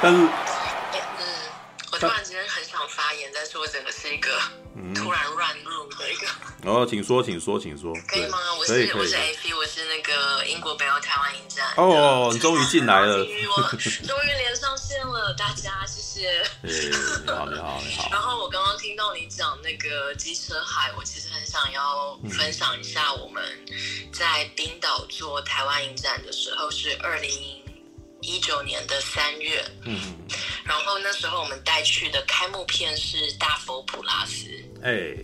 但是，嗯，我突然之间很想发言，但是我整个是一个突然乱入的一个。哦，请说，请说，请说。可以吗？我是我是 AP，我是那个英国北欧台湾影展。哦，你终于进来了。终于我终于连上线了，大家谢谢。你好，你好，你好。然后我刚刚听到你讲那个机车海，我其实很想要分享一下我们在冰岛做台湾影展的时候是二零。一九年的三月，嗯，然后那时候我们带去的开幕片是《大佛普拉斯》，哎，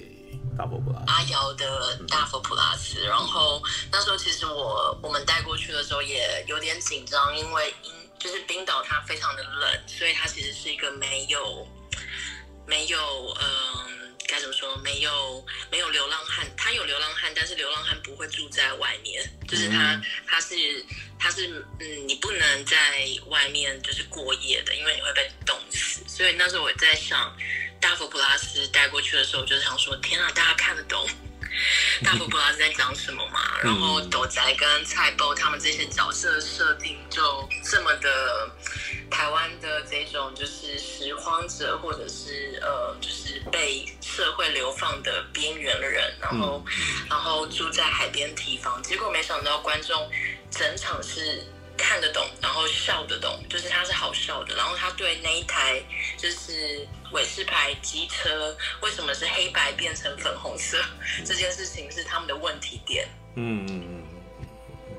大佛普拉斯，阿瑶的《大佛普拉斯》，然后那时候其实我我们带过去的时候也有点紧张，因为因就是冰岛它非常的冷，所以它其实是一个没有没有嗯。该怎么说？没有没有流浪汉，他有流浪汉，但是流浪汉不会住在外面，就是他他是他是嗯，你不能在外面就是过夜的，因为你会被冻死。所以那时候我在想，大佛普拉斯带过去的时候，我就想说，天啊，大家看得懂大佛普拉斯在讲什么嘛？然后斗宅跟菜包他们这些角色设定就这么的。台湾的这种就是拾荒者，或者是呃，就是被社会流放的边缘的人，然后，然后住在海边提防，结果没想到观众整场是看得懂，然后笑得懂，就是他是好笑的，然后他对那一台就是伟士牌机车为什么是黑白变成粉红色这件事情是他们的问题点，嗯嗯嗯。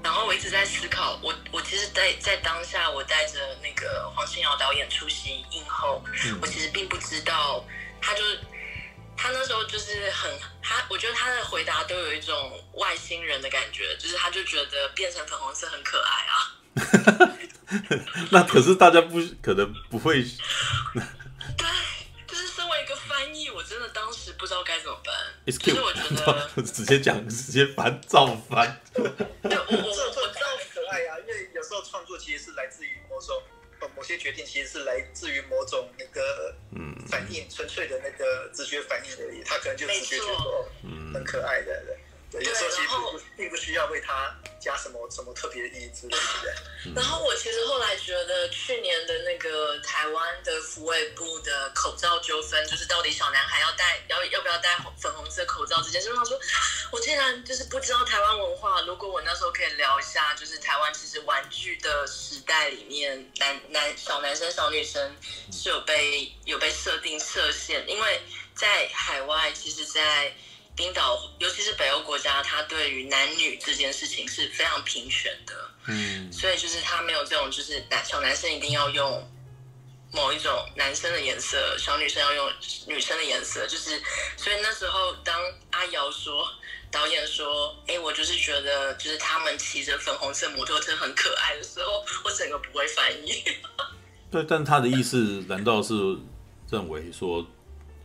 然后我一直在思考，我我其实在在当下，我带着那个黄信尧导演出席映后，嗯、我其实并不知道，他就是他那时候就是很他，我觉得他的回答都有一种外星人的感觉，就是他就觉得变成粉红色很可爱啊。那可是大家不可能不会。对。不知道该怎么办，其 Excuse 实我觉得 直接讲直接翻照翻。对，我我我知道可爱呀、啊，因为有时候创作其实是来自于某种，某些决定其实是来自于某种那个嗯反应，纯粹的那个直觉反应而已。他可能就直觉觉得嗯很可爱的。对，有时候其实不并不需要为他加什么什么特别的意义之类的。然后我其实后来觉得，去年的那个台湾的福卫部的口罩纠纷，就是到底小男孩要戴要要不要戴粉红色口罩这件事，他说我竟然就是不知道台湾文化。如果我那时候可以聊一下，就是台湾其实玩具的时代里面，男男小男生小女生是有被有被设定设限，因为在海外，其实，在冰岛，尤其是北欧国家，他对于男女这件事情是非常平权的。嗯，所以就是他没有这种，就是男小男生一定要用某一种男生的颜色，小女生要用女生的颜色。就是，所以那时候当阿瑶说，导演说，哎，我就是觉得，就是他们骑着粉红色摩托车很可爱的时候，我整个不会翻译。对，但他的意思难道是认为说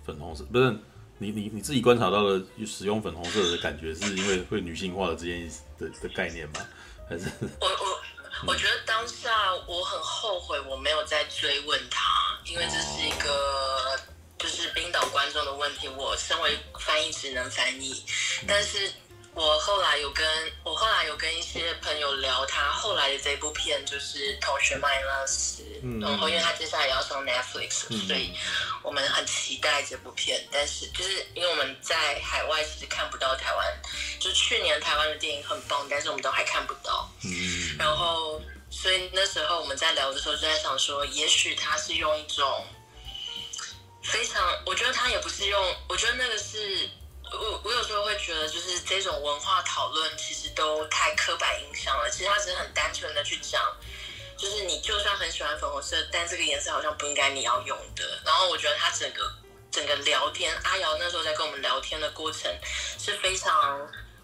粉红色不是？你你你自己观察到的使用粉红色的感觉，是因为会女性化的这件的的概念吗？还是我我 我觉得当下我很后悔我没有再追问他，因为这是一个就是冰岛观众的问题。我身为翻译只能翻译，但是。我后来有跟我后来有跟一些朋友聊，他后来的这部片就是《同学麦拉斯》，嗯，然后因为他接下来要上 Netflix，嗯，所以我们很期待这部片。但是就是因为我们在海外其实看不到台湾，就去年台湾的电影很棒，但是我们都还看不到。嗯，然后所以那时候我们在聊的时候就在想说，也许他是用一种非常，我觉得他也不是用，我觉得那个是。我我有时候会觉得，就是这种文化讨论其实都太刻板印象了。其实他只是很单纯的去讲，就是你就算很喜欢粉红色，但这个颜色好像不应该你要用的。然后我觉得他整个整个聊天，阿瑶那时候在跟我们聊天的过程是非常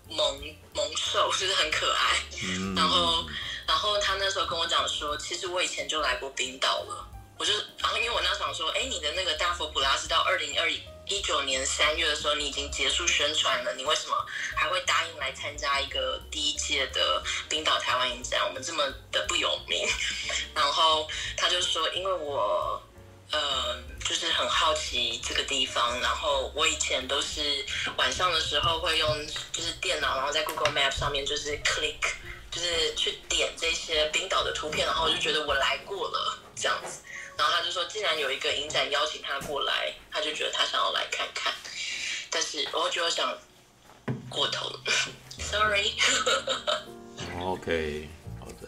萌萌兽，就是很可爱。然后然后他那时候跟我讲说，其实我以前就来过冰岛了。我就然后因为我那时候想说，哎，你的那个大佛普拉斯到二零二一。一九年三月的时候，你已经结束宣传了，你为什么还会答应来参加一个第一届的冰岛台湾影展？我们这么的不有名。然后他就说，因为我呃，就是很好奇这个地方。然后我以前都是晚上的时候会用就是电脑，然后在 Google Map 上面就是 click，就是去点这些冰岛的图片，然后我就觉得我来过了这样子。然后他就说，既然有一个影展邀请他过来，他就觉得他想要来看看。但是我觉得想过头了，sorry。OK，好的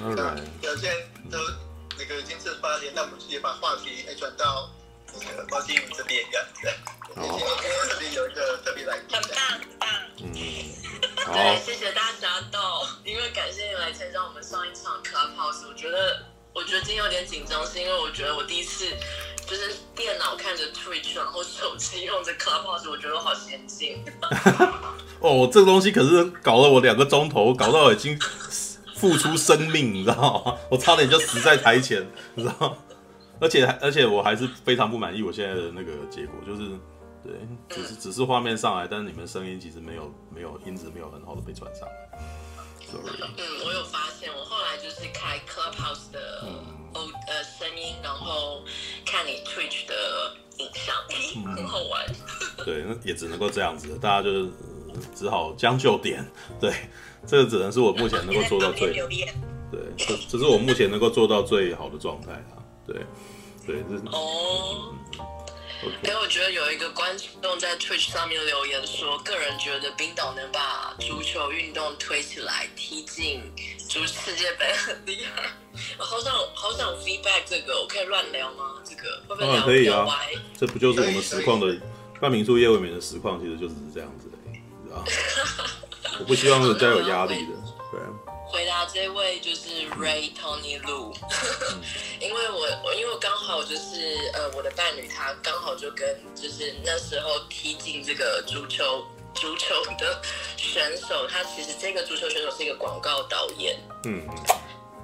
，All right。有些都那个今次发言，那我们直接把话题转到那个包金宇这边，这样子。好。今天特别有一个特别来宾。很棒，很棒。嗯。对，谢谢大家到，因为感谢你来参加我们上一场 Clubhouse，我觉得。我觉得今天有点紧张，是因为我觉得我第一次就是电脑看着 Twitch，然后手机用着 Clubhouse，我觉得我好先进。哦，这个东西可是搞了我两个钟头，搞到已经付出生命，你知道吗？我差点就死在台前，你知道吗？而且而且我还是非常不满意我现在的那个结果，就是对，只是只是画面上来，但是你们声音其实没有没有音质没有很好的被传上来。嗯，我有发现，我后来就是开 Clubhouse 的哦、嗯、呃声音，然后看你 Twitch 的影像，嗯、很好玩。对，那也只能够这样子，大家就是只好将就点。对，这个只能是我目前能够做到最，对，这这是我目前能够做到最好的状态啊。对，对，哦。嗯因为我觉得有一个观众在 Twitch 上面留言说，个人觉得冰岛能把足球运动推起来，踢进足世界杯很厉害。我好想 好想 feedback 这个，我可以乱聊吗？这个会不会聊可以啊，这不就是我们实况的办民宿业未眠的实况，其实就只是这样子的，你知道 我不希望人家有压力的，对。回答这位就是 Ray Tony Lu，因为我我因为刚好就是呃我的伴侣他刚好就跟就是那时候踢进这个足球足球的选手，他其实这个足球选手是一个广告导演，嗯，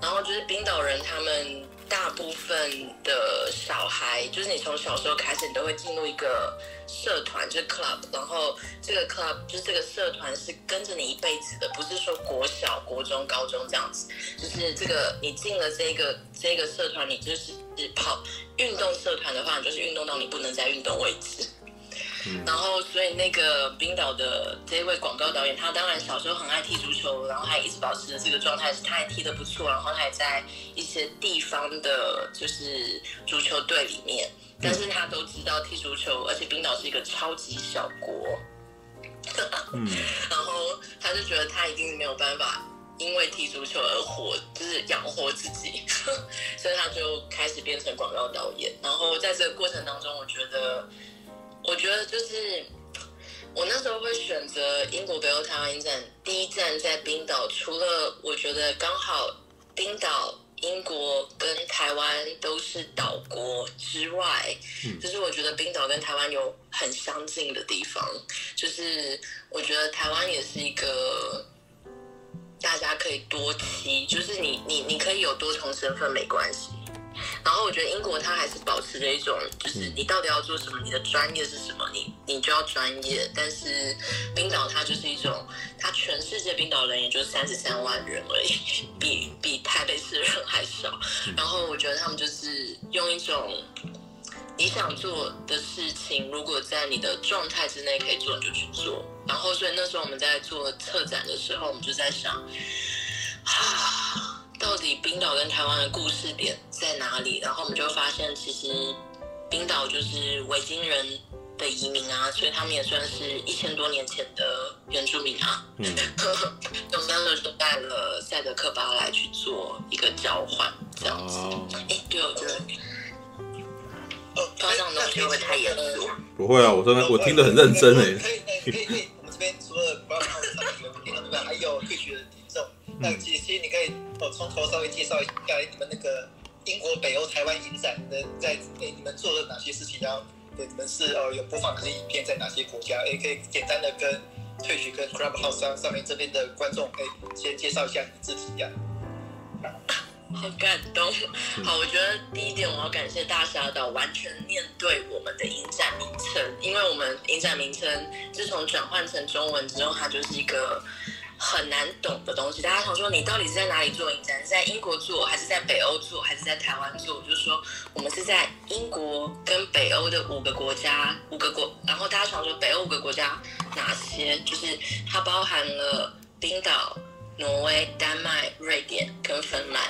然后就是冰岛人他们。大部分的小孩，就是你从小时候开始，你都会进入一个社团，就是 club，然后这个 club 就是这个社团是跟着你一辈子的，不是说国小、国中、高中这样子，就是这个你进了这个这个社团，你就是跑运动社团的话，你就是运动到你不能再运动为止。然后，所以那个冰岛的这一位广告导演，他当然小时候很爱踢足球，然后还一直保持着这个状态，是他还踢得不错，然后他还在一些地方的，就是足球队里面。但是他都知道踢足球，而且冰岛是一个超级小国，嗯，然后他就觉得他一定没有办法因为踢足球而活，就是养活自己，所以他就开始变成广告导演。然后在这个过程当中，我觉得。我觉得就是我那时候会选择英国北欧台湾一站第一站在冰岛，除了我觉得刚好冰岛、英国跟台湾都是岛国之外，就是我觉得冰岛跟台湾有很相近的地方，就是我觉得台湾也是一个大家可以多期，就是你你你可以有多重身份没关系。然后我觉得英国它还是保持着一种，就是你到底要做什么，你的专业是什么，你你就要专业。但是冰岛它就是一种，它全世界冰岛人也就三十三万人而已，比比台北市人还少。然后我觉得他们就是用一种你想做的事情，如果在你的状态之内可以做，你就去做。然后所以那时候我们在做策展的时候，我们就在想，啊。到底冰岛跟台湾的故事点在哪里？然后我们就发现，其实冰岛就是维京人的移民啊，所以他们也算是一千多年前的原住民啊。嗯，我们那时候带了赛德克巴莱去做一个交换，这样子。哎、哦，对，我觉得，发这样东西会不会太严肃？不会啊，我真的我听得很认真哎。可以可以可以，我们这边除了不要看我们的频道之外，还有退学的。那其实你可以哦，从头稍微介绍一下你们那个英国北欧台湾影展的在诶你们做了哪些事情？然后对你们是哦有播放哪些影片在哪些国家？也可以简单的跟 Twitch 跟 Clubhouse 上上面这边的观众可以先介绍一下你自己呀。好感动，好，我觉得第一点我要感谢大侠岛完全面对我们的影展名称，因为我们影展名称自从转换成中文之后，它就是一个。很难懂的东西，大家想说你到底是在哪里做影展？是在英国做，还是在北欧做，还是在台湾做？就是说，我们是在英国跟北欧的五个国家，五个国。然后大家想说北欧五个国家哪些？就是它包含了冰岛、挪威、丹麦、瑞典跟芬兰。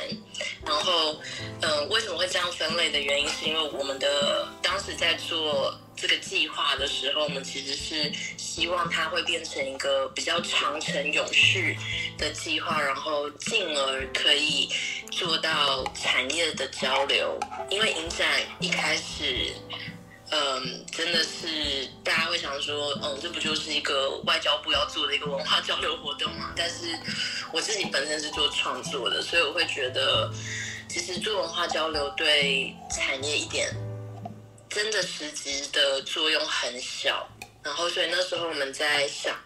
然后，嗯、为什么会这样分类的原因，是因为我们的当时在做这个计划的时候，我们其实是希望它会变成一个比较长程永续的计划，然后进而可以做到产业的交流。因为影展一开始。嗯，真的是大家会想说，嗯，这不就是一个外交部要做的一个文化交流活动吗？但是我自己本身是做创作的，所以我会觉得，其实做文化交流对产业一点真的实质的作用很小。然后，所以那时候我们在想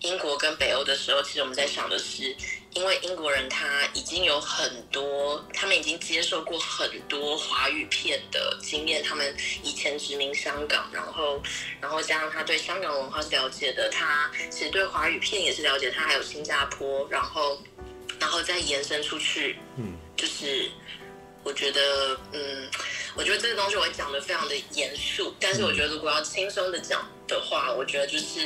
英国跟北欧的时候，其实我们在想的是。因为英国人他已经有很多，他们已经接受过很多华语片的经验，他们以前殖民香港，然后，然后加上他对香港文化是了解的，他其实对华语片也是了解，他还有新加坡，然后，然后再延伸出去，嗯，就是我觉得，嗯，我觉得这个东西我会讲的非常的严肃，但是我觉得如果要轻松的讲的话，我觉得就是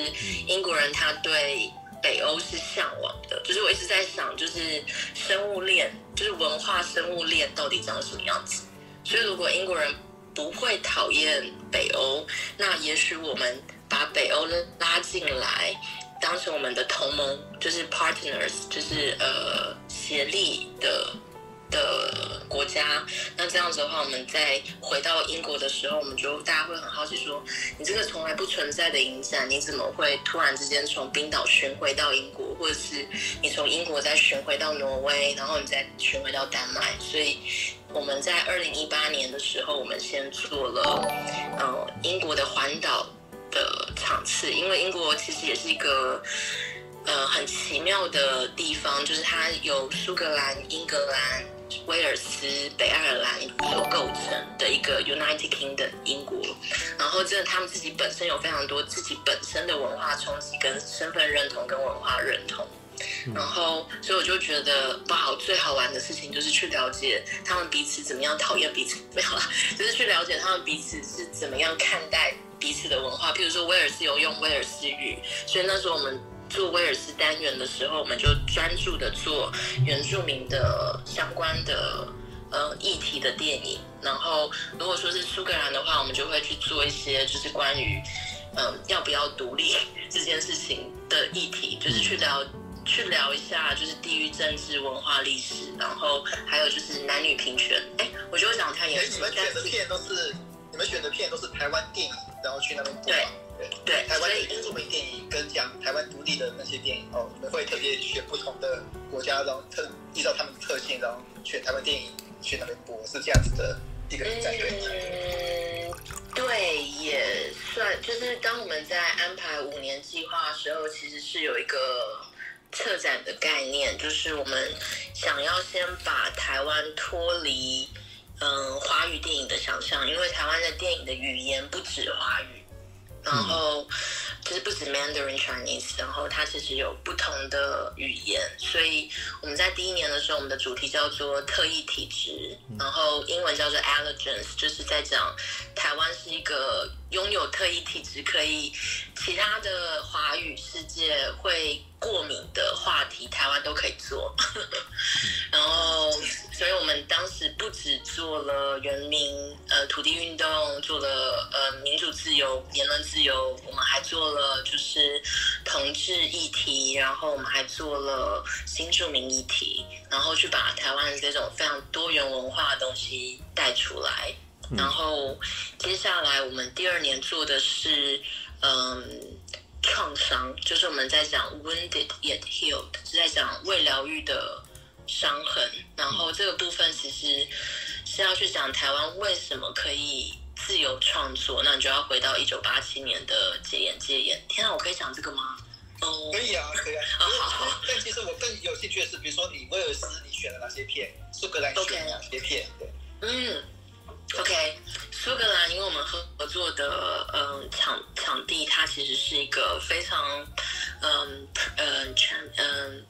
英国人他对。北欧是向往的，就是我一直在想，就是生物链，就是文化生物链到底长什么样子。所以，如果英国人不会讨厌北欧，那也许我们把北欧拉进来，当成我们的同盟，就是 partners，就是呃协力的。的国家，那这样子的话，我们再回到英国的时候，我们就大家会很好奇说，你这个从来不存在的影展，你怎么会突然之间从冰岛巡回到英国，或者是你从英国再巡回到挪威，然后你再巡回到丹麦？所以我们在二零一八年的时候，我们先做了呃英国的环岛的场次，因为英国其实也是一个。呃，很奇妙的地方就是它由苏格兰、英格兰、威尔斯、北爱尔兰所构成的一个 United Kingdom 英国。然后，真的他们自己本身有非常多自己本身的文化冲击、跟身份认同、跟文化认同。然后，所以我就觉得，哇，最好玩的事情就是去了解他们彼此怎么样讨厌彼此，没有啦，就是去了解他们彼此是怎么样看待彼此的文化。譬如说，威尔斯有用威尔斯语，所以那时候我们。做威尔斯单元的时候，我们就专注的做原住民的相关的呃议题的电影。然后，如果说是苏格兰的话，我们就会去做一些就是关于嗯、呃、要不要独立这件事情的议题，就是去聊去聊一下就是地域政治、文化历史，然后还有就是男女平权。哎，我觉得我讲太严肃。你们选的片都是你们选的片都是台湾电影，然后去那边播。对。对，台湾的原住民电影跟讲台湾独立的那些电影哦，你们会特别选不同的国家，然后特依照他们的特性，然后选台湾电影去那边播，是这样子的一个战略。嗯，对，也算，就是当我们在安排五年计划的时候，其实是有一个策展的概念，就是我们想要先把台湾脱离嗯华语电影的想象，因为台湾的电影的语言不止华语。然后，其实不止 Mandarin Chinese，然后它其实有不同的语言，所以我们在第一年的时候，我们的主题叫做特异体质，然后英文叫做 Allergens，就是在讲台湾是一个拥有特异体质，可以其他的华语世界会过敏的话题，台湾都可以做。然后，所以我们当时不止做了人民呃土地运动，做了呃民主自由、言论自由，我们还做了就是同志议题，然后我们还做了新住民议题，然后去把台湾这种非常多元文化的东西带出来。然后接下来我们第二年做的是嗯。创伤就是我们在讲 wounded yet healed，是在讲未疗愈的伤痕。然后这个部分其实是要去讲台湾为什么可以自由创作。那你就要回到一九八七年的戒严戒严。天啊，我可以讲这个吗？哦，可以啊，可以啊。啊好好。但其实我更有兴趣的是，比如说你威尔斯，你选了哪些片？苏格兰选了哪些片？对，嗯。OK，苏格兰，因为我们合合作的嗯场场地，它其实是一个非常嗯嗯全嗯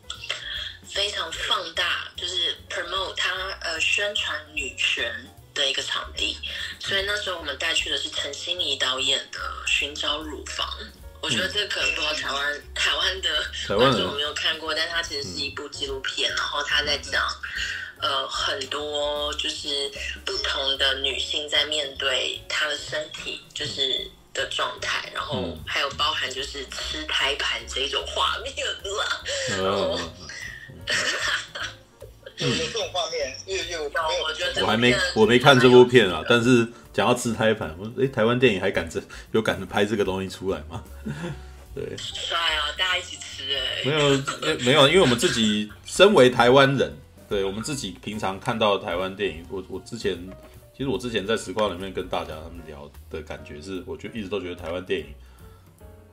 非常放大，就是 promote 它呃宣传女权的一个场地，所以那时候我们带去的是陈心怡导演的《寻找乳房》。我觉得这可能不知道台湾台湾湾的观众没有看过，但它其实是一部纪录片，然后他在讲呃很多就是不同的女性在面对她的身体就是的状态，然后还有包含就是吃胎盘这一种画面啦。哦有 这种画面，有有有。我觉得我还没我没看这部片啊，但是讲到吃胎盘，我哎，台湾电影还敢这有敢拍这个东西出来吗？对，帅啊，大家一起吃哎。没有，没有，因为我们自己身为台湾人，对我们自己平常看到的台湾电影，我我之前其实我之前在实况里面跟大家他们聊的感觉是，我就一直都觉得台湾电影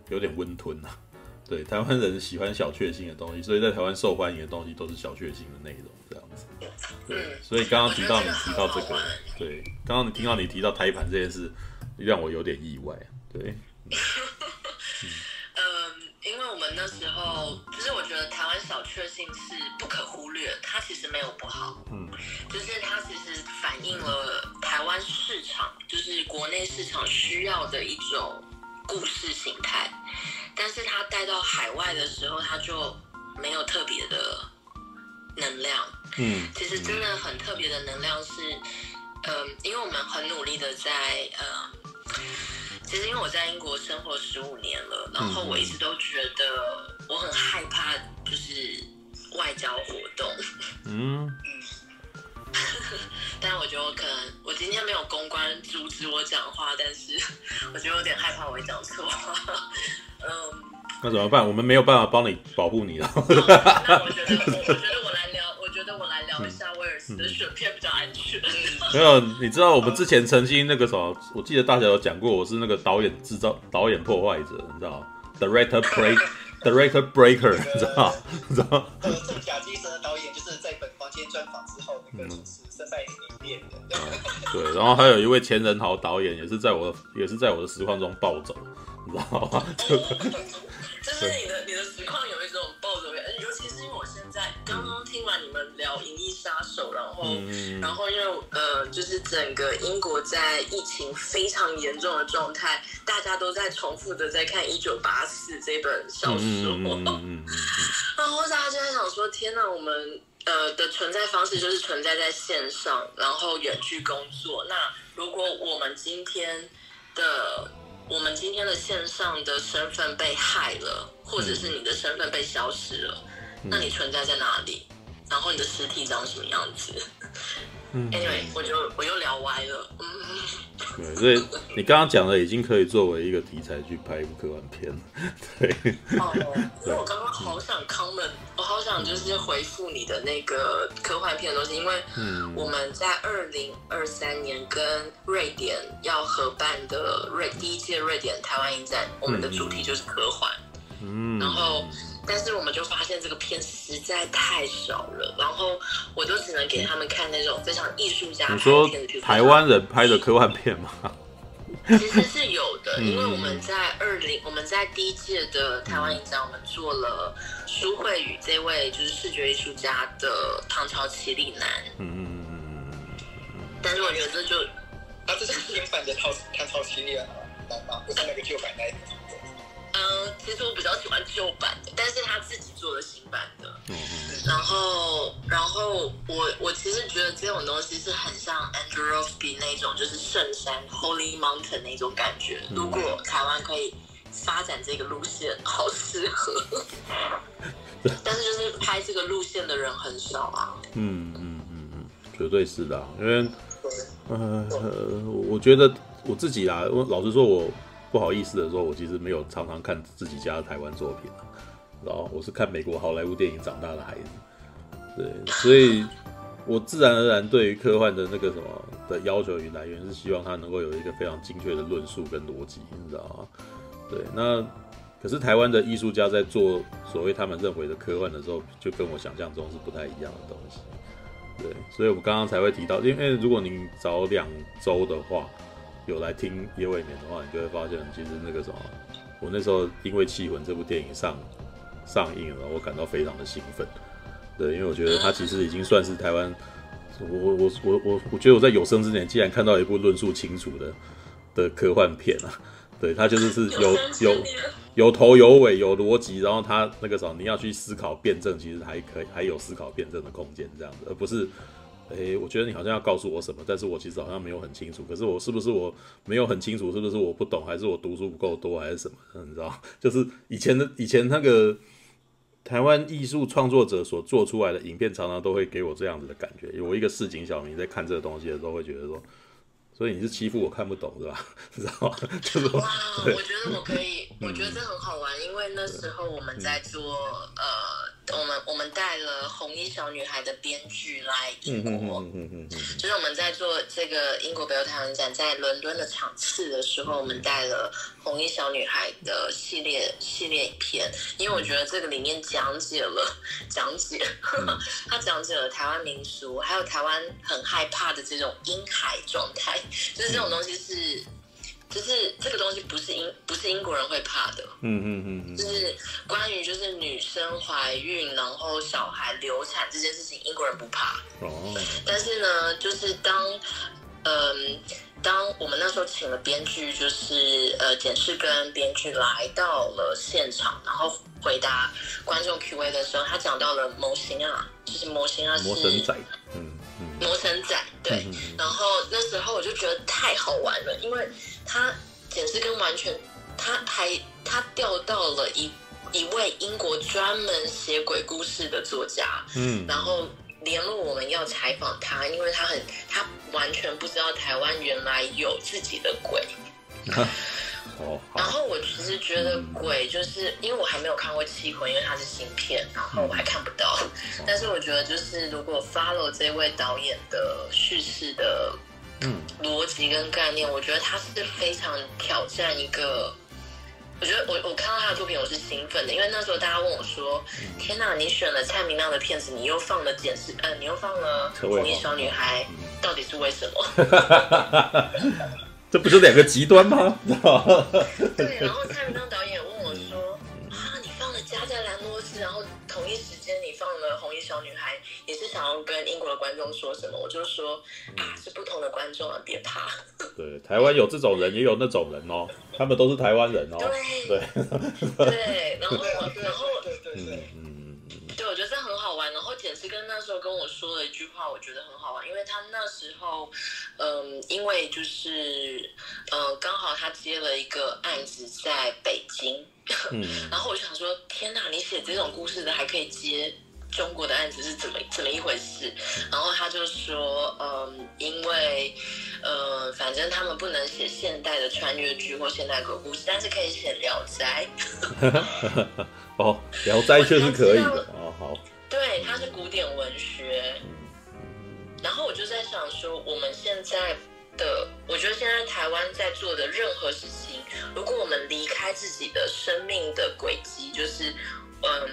有点温吞啊。对，台湾人喜欢小确幸的东西，所以在台湾受欢迎的东西都是小确幸的内容，这样子。对，所以刚刚提到你提到这个，对，刚刚你听到你提到胎盘这件事，让我有点意外。对，我们那时候，就是我觉得台湾小确幸是不可忽略，它其实没有不好，嗯，就是它其实反映了台湾市场，就是国内市场需要的一种故事形态。但是它带到海外的时候，它就没有特别的能量。嗯，其实真的很特别的能量是，嗯、呃，因为我们很努力的在，呃，其实因为我在英国生活十五年了，然后我一直都觉得我很害怕，就是外交活动。嗯。但我觉得我可能，我今天没有公关阻止我讲话，但是我觉得有点害怕我会讲错话。嗯，那怎么办？我们没有办法帮你保护你了。我觉得我来聊一下威尔斯的选片比较安全。没有，你知道我们之前曾经那个什么，我记得大家有讲过，我是那个导演制造、导演破坏者，你知道？Director break，Director breaker，你知道？你知道？呃，这假机神的导演就是在本房间专访之后，那个主持身败名裂的。对，然后还有一位钱仁豪导演，也是在我的，也是在我的实况中暴走。你知道吗？就就是你的你的实况有一种暴走感，尤其是因为我现在刚刚听完你们聊《银翼杀手》，然后、嗯、然后因为呃，就是整个英国在疫情非常严重的状态，大家都在重复的在看《一九八四》这本小说，然后大家就在想说：天哪，我们呃的存在方式就是存在在线上，然后远距工作。那如果我们今天的我们今天的线上的身份被害了，或者是你的身份被消失了，嗯、那你存在在哪里？然后你的尸体长什么样子？嗯，Anyway，我就我又聊歪了。嗯，对，所以你刚刚讲的已经可以作为一个题材去拍一部科幻片了。对。哦，因为我刚刚好想 comment，我好想就是回复你的那个科幻片的东西，因为我们在二零二三年跟瑞典要合办的瑞第一届瑞典台湾影展，我们的主题就是科幻。嗯。然后。但是我们就发现这个片实在太少了，然后我就只能给他们看那种非常艺术家拍的片说台湾人拍的科幻片吗？其实是有的，因为我们在二零，我们在第一届的台湾影展，我们做了舒慧宇这位就是视觉艺术家的《唐朝奇里男》。嗯嗯嗯嗯嗯。但是我觉得这就，啊，这是新版的《唐唐朝奇里男》吗？不是那个旧版那一个。嗯，其实我比较喜欢旧版的，但是他自己做的新版的。嗯嗯。然后，然后我我其实觉得这种东西是很像 Andrew Rothby 那种，就是圣山 Holy Mountain 那种感觉。如果台湾可以发展这个路线，好适合。但是就是拍这个路线的人很少啊。嗯嗯嗯嗯，绝对是的，因为呃，我觉得我自己啦，我老实说，我。不好意思的说，我其实没有常常看自己家的台湾作品，然后我是看美国好莱坞电影长大的孩子，对，所以我自然而然对于科幻的那个什么的要求与来源是希望它能够有一个非常精确的论述跟逻辑，你知道吗？对，那可是台湾的艺术家在做所谓他们认为的科幻的时候，就跟我想象中是不太一样的东西，对，所以我们刚刚才会提到，因为如果您早两周的话。有来听夜未眠的话，你就会发现，其实那个什么，我那时候因为《气魂》这部电影上上映了，我感到非常的兴奋。对，因为我觉得它其实已经算是台湾，我我我我我觉得我在有生之年，竟然看到一部论述清楚的的科幻片啊，对，它就是是有 有有头有尾有逻辑，然后它那个什么你要去思考辩证，其实还可以还有思考辩证的空间这样子，而不是。诶，我觉得你好像要告诉我什么，但是我其实好像没有很清楚。可是我是不是我没有很清楚？是不是我不懂？还是我读书不够多？还是什么？你知道？就是以前的以前那个台湾艺术创作者所做出来的影片，常常都会给我这样子的感觉。有我一个市井小民在看这个东西的时候，会觉得说，所以你是欺负我看不懂是吧？知道吗？就是哇，我觉得我可以，我觉得这很好玩，嗯、因为那时候我们在做呃。我们我们带了红衣小女孩的编剧来英国，就是我们在做这个英国北欧台湾展在伦敦的场次的时候，我们带了红衣小女孩的系列系列影片，因为我觉得这个里面讲解了 讲解，他讲解了台湾民俗，还有台湾很害怕的这种婴孩状态，就是这种东西是。就是这个东西不是英不是英国人会怕的，嗯嗯嗯嗯，就是关于就是女生怀孕然后小孩流产这件事情，英国人不怕。哦，但是呢，就是当嗯当我们那时候请了编剧，就是呃检视跟编剧来到了现场，然后回答观众 Q&A 的时候，他讲到了模型啊，就是模型啊是魔神仔，嗯嗯，魔神仔对，然后那时候我就觉得太好玩了，因为。他简直跟完全，他还他调到了一一位英国专门写鬼故事的作家，嗯，然后联络我们要采访他，因为他很他完全不知道台湾原来有自己的鬼，哦，然后我其实觉得鬼就是因为我还没有看过《七魂》，因为它是新片，然后我还看不到，但是我觉得就是如果 follow 这位导演的叙事的。嗯，逻辑跟概念，我觉得他是非常挑战一个。我觉得我我看到他的作品，我是兴奋的，因为那时候大家问我说：“天哪，你选了蔡明亮的片子，你又放了简视，呃，你又放了红衣小女孩，到底是为什么？” 这不是两个极端吗？对，然后蔡明亮导演要跟英国的观众说什么，我就说啊，是不同的观众啊，别怕。对，台湾有这种人，也有那种人哦，他们都是台湾人哦。对对对，然后然后对对对，嗯嗯，对，我觉得这很好玩。然后简直跟那时候跟我说了一句话，我觉得很好玩，因为他那时候嗯，因为就是嗯，刚好他接了一个案子在北京，嗯，然后我就想说，天哪，你写这种故事的还可以接。中国的案子是怎么怎么一回事？然后他就说，嗯，因为，呃，反正他们不能写现代的穿越剧或现代鬼故事，但是可以写《聊斋》。哦，《聊斋》确实可以的哦，好。对，它是古典文学。然后我就在想说，我们现在的，我觉得现在台湾在做的任何事情，如果我们离开自己的生命的轨迹，就是，嗯。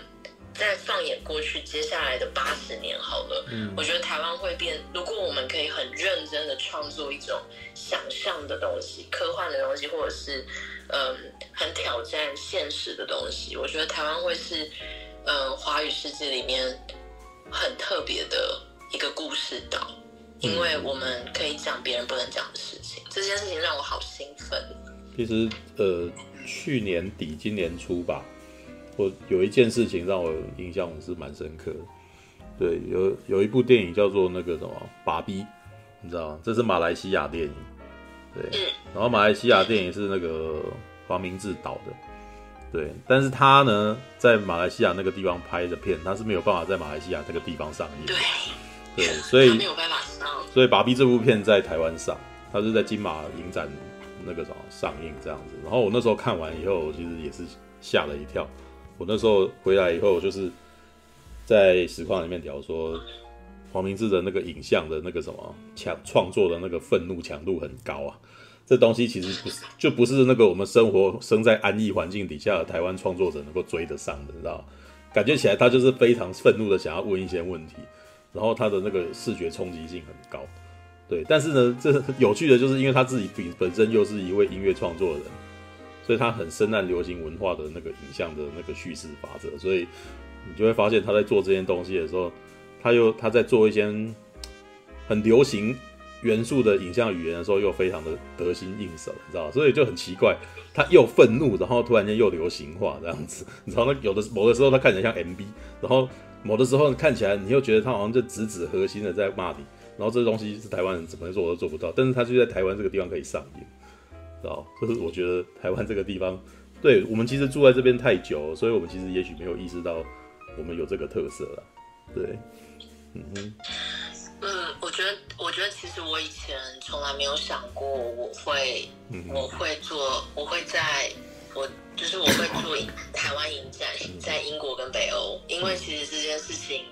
再放眼过去，接下来的八十年好了，嗯，我觉得台湾会变。如果我们可以很认真的创作一种想象的东西、科幻的东西，或者是嗯很挑战现实的东西，我觉得台湾会是嗯华语世界里面很特别的一个故事岛，因为我们可以讲别人不能讲的事情。这件事情让我好兴奋。其实呃，去年底今年初吧。我有一件事情让我印象是蛮深刻的，对，有有一部电影叫做那个什么《爸比》，你知道吗？这是马来西亚电影，对，然后马来西亚电影是那个黄明志导的，对，但是他呢在马来西亚那个地方拍的片，他是没有办法在马来西亚这个地方上映，对，对，所以没有办法上，所以《爸比》这部片在台湾上，他是在金马影展那个什么上映这样子，然后我那时候看完以后，其实也是吓了一跳。我那时候回来以后，就是在实况里面聊说，黄明志的那个影像的那个什么强创作的那个愤怒强度很高啊。这东西其实不是，就不是那个我们生活生在安逸环境底下的台湾创作者能够追得上的，你知道？感觉起来他就是非常愤怒的想要问一些问题，然后他的那个视觉冲击性很高。对，但是呢，这 有趣的就是因为他自己本本身又是一位音乐创作人。所以他很深谙流行文化的那个影像的那个叙事法则，所以你就会发现他在做这件东西的时候，他又他在做一些很流行元素的影像语言的时候，又非常的得心应手，你知道，所以就很奇怪，他又愤怒，然后突然间又流行化这样子，你知道，那有的某的时候他看起来像 MV，然后某的时候看起来你又觉得他好像就直指核心的在骂你，然后这东西是台湾人怎么做都做不到，但是他就在台湾这个地方可以上映，知道，就是我觉得台湾这个地方，对我们其实住在这边太久，所以我们其实也许没有意识到我们有这个特色了，对，嗯哼。嗯，我觉得，我觉得其实我以前从来没有想过我会，我会做，我会在，我就是我会做台湾影展，在英国跟北欧，因为其实这件事情，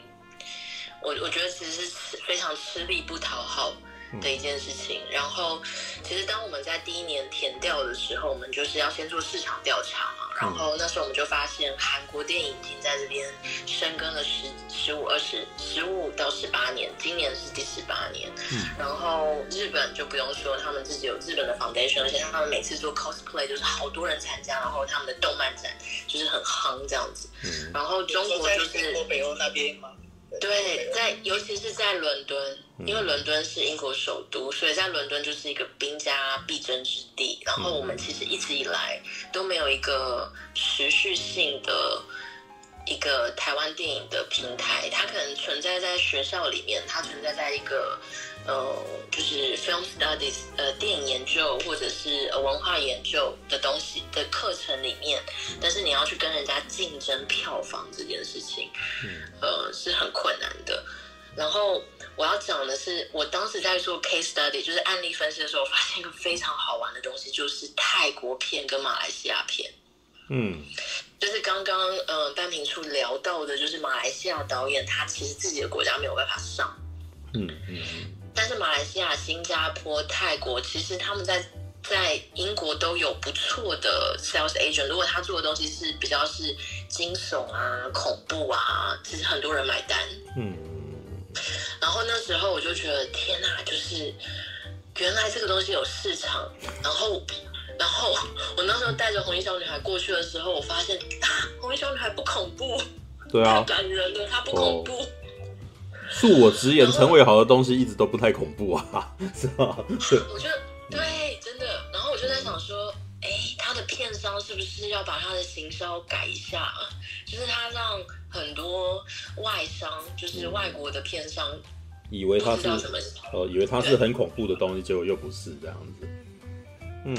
我我觉得其实是非常吃力不讨好的一件事情。然后，其实当我们在第一年填调的时候，我们就是要先做市场调查嘛。然后那时候我们就发现，韩国电影已经在这边深耕了十十五、二十、十五到十八年，今年是第十八年。嗯。然后日本就不用说，他们自己有日本的 foundation，而且他们每次做 cosplay 就是好多人参加，然后他们的动漫展就是很夯这样子。嗯。然后中国就是北欧那边嘛。对，在尤其是在伦敦，因为伦敦是英国首都，所以在伦敦就是一个兵家必争之地。然后我们其实一直以来都没有一个持续性的一个台湾电影的平台，它可能存在在学校里面，它存在在一个。呃，就是 film studies，呃，电影研究或者是呃文化研究的东西的课程里面，但是你要去跟人家竞争票房这件事情，呃，是很困难的。然后我要讲的是，我当时在做 case study，就是案例分析的时候，我发现一个非常好玩的东西，就是泰国片跟马来西亚片。嗯，就是刚刚呃单平处聊到的，就是马来西亚导演他其实自己的国家没有办法上。嗯嗯。但是马来西亚、新加坡、泰国，其实他们在在英国都有不错的 sales agent。如果他做的东西是比较是惊悚啊、恐怖啊，其实很多人买单。嗯。然后那时候我就觉得天哪，就是原来这个东西有市场。然后，然后我那时候带着红衣小女孩过去的时候，我发现啊，红衣小女孩不恐怖，对啊，太感人了，她不恐怖。Oh. 恕我直言，陈伟豪的东西一直都不太恐怖啊，是吧？我觉得对，真的。然后我就在想说，哎，他的片商是不是要把他的行销改一下？就是他让很多外商，就是外国的片商，以为他是呃，以为他是很恐怖的东西，结果又不是这样子。嗯，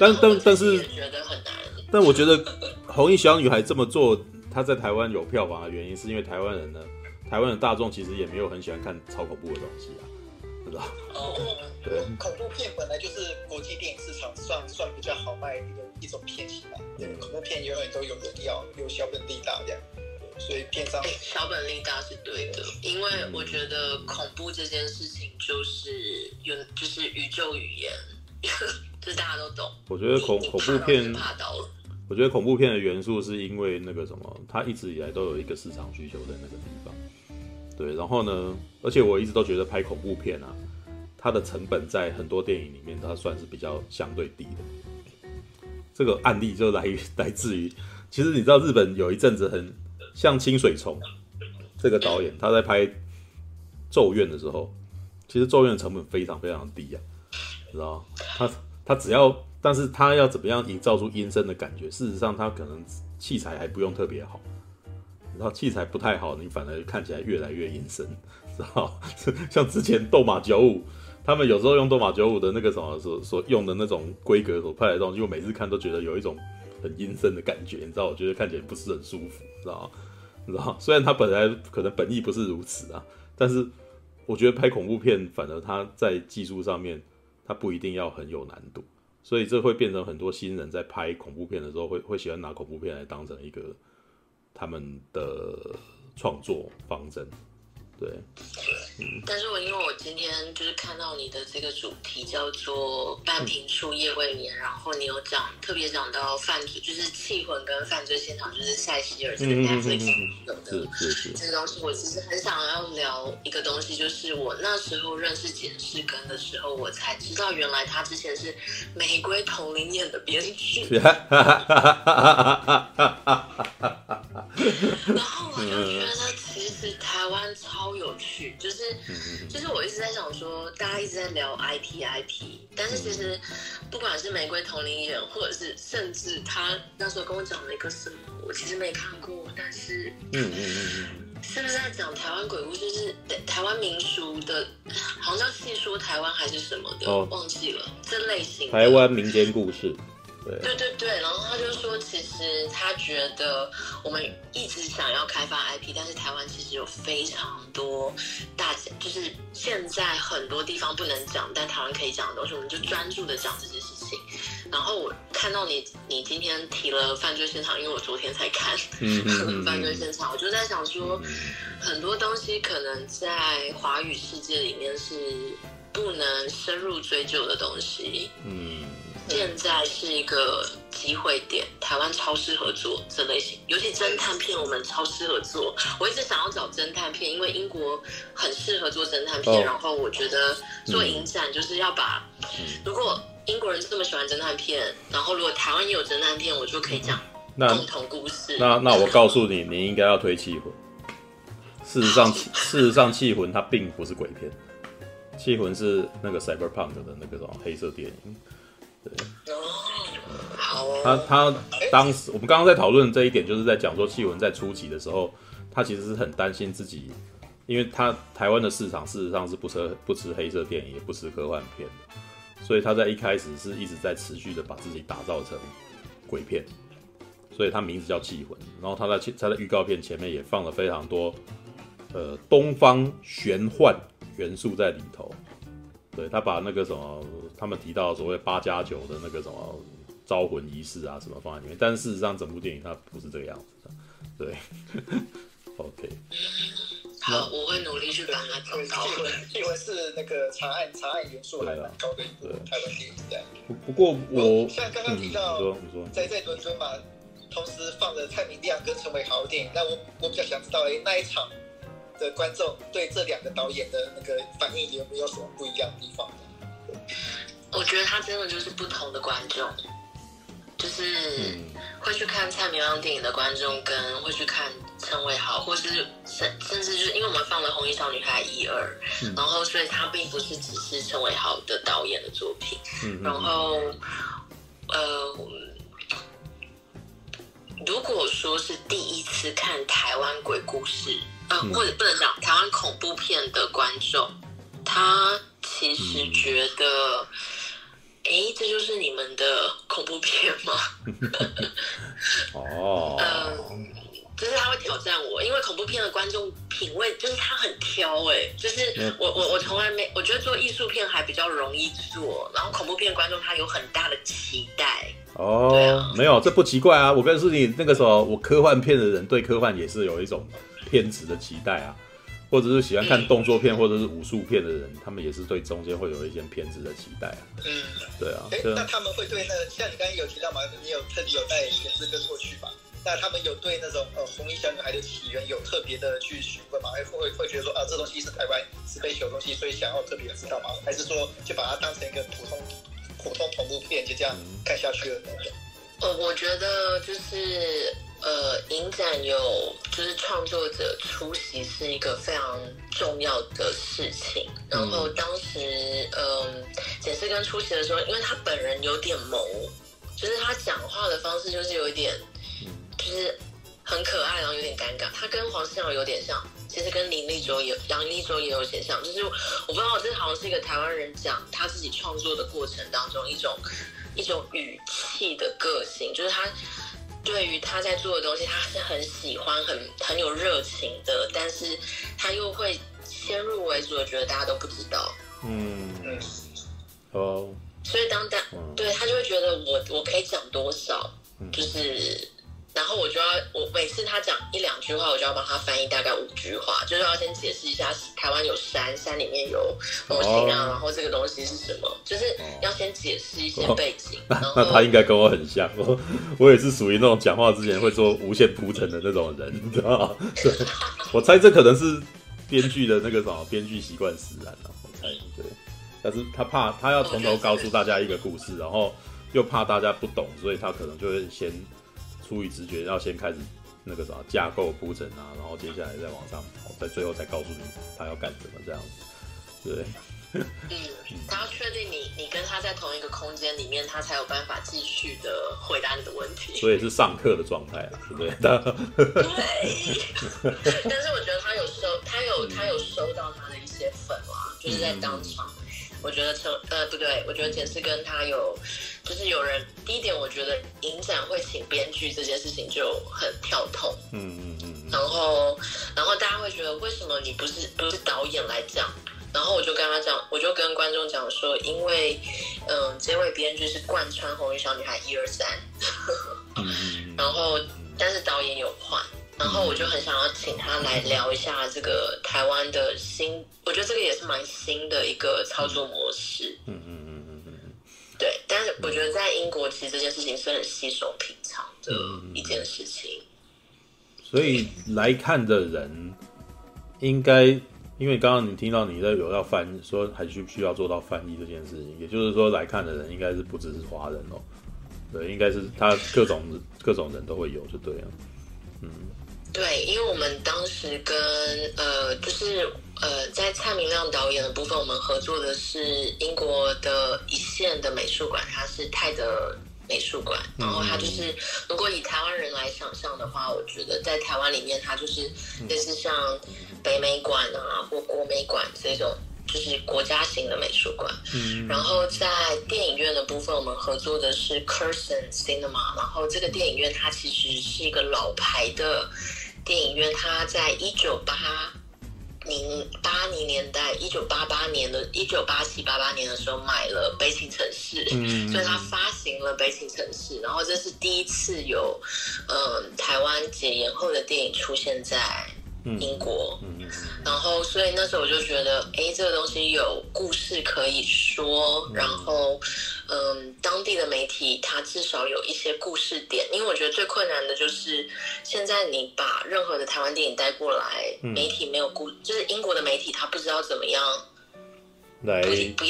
但但但是觉得很难。但我觉得红衣小女孩这么做，她在台湾有票房的原因，是因为台湾人呢。台湾的大众其实也没有很喜欢看超恐怖的东西啊，是吧？哦，对，恐怖片本来就是国际电影市场算算比较好卖的一种片型嘛。嗯，恐怖片永远都有人要，有小本利大这样，所以片商小本利大是对的，因为我觉得恐怖这件事情就是有就是宇宙语言，这大家都懂。我觉得恐恐怖片怕到了。我觉得恐怖片的元素是因为那个什么，它一直以来都有一个市场需求在那个地方。对，然后呢，而且我一直都觉得拍恐怖片啊，它的成本在很多电影里面，它算是比较相对低的。这个案例就来于 来自于，其实你知道日本有一阵子很像清水崇这个导演，他在拍《咒怨》的时候，其实《咒怨》的成本非常非常低啊，你知道？他他只要，但是他要怎么样营造出阴森的感觉？事实上，他可能器材还不用特别好。然后器材不太好，你反而看起来越来越阴森，知道？像之前斗马九五，他们有时候用斗马九五的那个什么所所用的那种规格所拍的东西，我每次看都觉得有一种很阴森的感觉，你知道？我觉得看起来不是很舒服，知道？你知道？虽然他本来可能本意不是如此啊，但是我觉得拍恐怖片，反而他在技术上面，他不一定要很有难度，所以这会变成很多新人在拍恐怖片的时候，会会喜欢拿恐怖片来当成一个。他们的创作方针。对，嗯，但是我因为我今天就是看到你的这个主题叫做半瓶醋夜未眠，嗯、然后你有讲特别讲到犯罪，就是气魂跟犯罪现场，就是塞西尔这个 Netflix 有的这个东西，我其实很想要聊一个东西，就是我那时候认识简世根的时候，我才知道原来他之前是玫瑰同林演的编剧，然后我就觉得台湾超。有趣，就是就是我一直在想说，大家一直在聊 IT IT，但是其实不管是玫瑰同龄人，或者是甚至他那时候跟我讲了一个什么，我其实没看过，但是嗯嗯嗯嗯，是不是在讲台湾鬼故事？就是台湾民俗的，好像叫戏说台湾还是什么的，哦、忘记了这类型台湾民间故事。对对对，然后他就说，其实他觉得我们一直想要开发 IP，但是台湾其实有非常多大家就是现在很多地方不能讲，但台湾可以讲的东西，我们就专注的讲这些事情。然后我看到你，你今天提了犯罪现场，因为我昨天才看 犯罪现场，我就在想说，很多东西可能在华语世界里面是不能深入追究的东西。嗯。现在是一个机会点，台湾超适合做这类型，尤其侦探片，我们超适合做。我一直想要找侦探片，因为英国很适合做侦探片。哦、然后我觉得做影展就是要把，嗯、如果英国人这么喜欢侦探片，然后如果台湾也有侦探片，我就可以讲共同故事。那那，那我告诉你，你应该要推《气魂》。事实上，事实上，《气魂》它并不是鬼片，《气魂》是那个 Cyberpunk 的那个什么黑色电影。对，好哦。他他当时我们刚刚在讨论这一点，就是在讲说，气魂在初期的时候，他其实是很担心自己，因为他台湾的市场事实上是不吃不吃黑色电影，也不吃科幻片的，所以他在一开始是一直在持续的把自己打造成鬼片，所以他名字叫气魂。然后他在他的预告片前面也放了非常多呃东方玄幻元素在里头。对，他把那个什么，他们提到所谓八加九的那个什么招魂仪式啊什么放在里面，但是事实上整部电影它不是这个样子的。对，OK。好，我会努力去把它搞到。因为是那个查案查案元素还蛮高的一部台湾电影这样。不不过我像刚刚提到，在在伦敦嘛，同时放了蔡明亮跟陈伟豪的电影，那我我比较想知道，哎，那一场。的观众对这两个导演的那个反应有没有什么不一样的地方？我觉得他真的就是不同的观众，就是会去看蔡明亮电影的观众，跟会去看陈伟豪，或是甚甚至就是因为我们放了《红衣小女孩》一二，然后所以他并不是只是陈伟豪的导演的作品，然后呃，如果说是第一次看台湾鬼故事。呃，或者不能讲台湾恐怖片的观众，他其实觉得，哎、嗯，这就是你们的恐怖片吗？哦，嗯，就是他会挑战我，因为恐怖片的观众品味就是他很挑，哎，就是我我我从来没，我觉得做艺术片还比较容易做，然后恐怖片观众他有很大的期待。哦，啊、没有，这不奇怪啊，我跟是你那个时候，我科幻片的人对科幻也是有一种。偏执的期待啊，或者是喜欢看动作片或者是武术片的人，他们也是对中间会有一些片子的期待啊。嗯，对啊。哎、欸，那他们会对那个，像你刚刚有提到嘛，你有特地有带前世跟过去吧？那他们有对那种呃红衣小女孩的起源有特别的去询问吗？会会会觉得说啊，这东西是台湾是被修的东西，所以想要特别的知道吗？还是说就把它当成一个普通普通恐怖片就这样看下去了？呃，我觉得就是。呃，影展有就是创作者出席是一个非常重要的事情。然后当时，嗯，简世根出席的时候，因为他本人有点萌，就是他讲话的方式就是有一点，就是很可爱，然后有点尴尬。他跟黄思瑶有点像，其实跟林立洲也、杨立洲也有点像。就是我不知道，这好像是一个台湾人讲他自己创作的过程当中一种一种语气的个性，就是他。对于他在做的东西，他是很喜欢、很很有热情的，但是他又会先入为主的觉得大家都不知道。嗯，哦，所以当大，对他就会觉得我我可以讲多少，就是。然后我就要，我每次他讲一两句话，我就要帮他翻译大概五句话，就是要先解释一下台湾有山，山里面有模型啊，哦、然后这个东西是什么，就是要先解释一些背景。哦、那，那他应该跟我很像，我我也是属于那种讲话之前会做无限铺陈的那种人，你知道吗？对，我猜这可能是编剧的那个什么编剧习惯使然了，我猜对。但是他怕他要从头告诉大家一个故事，然后又怕大家不懂，所以他可能就会先。出于直觉，要先开始那个啥架构铺陈啊，然后接下来再往上跑，在最后才告诉你他要干什么这样子，对。嗯，他要确定你你跟他在同一个空间里面，他才有办法继续的回答你的问题。所以是上课的状态啊，对不对？对。但是我觉得他有收，他有他有收到他的一些粉啦，就是在当场。嗯我觉得陈呃不对，我觉得前世跟他有，就是有人第一点，我觉得影展会请编剧这件事情就很跳痛，嗯嗯嗯，然后然后大家会觉得为什么你不是不是导演来讲？然后我就跟他讲，我就跟观众讲说，因为嗯、呃，这位编剧是贯穿《红衣小女孩》一二三，然后但是导演有换。然后我就很想要请他来聊一下这个台湾的新，我觉得这个也是蛮新的一个操作模式。嗯嗯嗯嗯嗯嗯。对，但是我觉得在英国其实这件事情是很稀松平常的一件事情。所以来看的人应该，因为刚刚你听到你在有要翻，说还需不需要做到翻译这件事情，也就是说来看的人应该是不只是华人哦，对，应该是他各种各种人都会有，就对了。嗯。对，因为我们当时跟呃，就是呃，在蔡明亮导演的部分，我们合作的是英国的一线的美术馆，它是泰德美术馆。然后它就是，如果以台湾人来想象的话，我觉得在台湾里面，它就是类似像北美馆啊或国美馆这种，就是国家型的美术馆。嗯。然后在电影院的部分，我们合作的是 Curson Cinema。然后这个电影院它其实是一个老牌的。电影院，它在一九八零八零年代，一九八八年的一九八七八八年的时候买了《悲情城市》，嗯，所以它发行了《悲情城市》，然后这是第一次有，嗯、呃，台湾解严后的电影出现在。英国，然后所以那时候我就觉得，哎，这个东西有故事可以说，然后，嗯，当地的媒体它至少有一些故事点，因为我觉得最困难的就是现在你把任何的台湾电影带过来，媒体没有故，就是英国的媒体他不知道怎么样来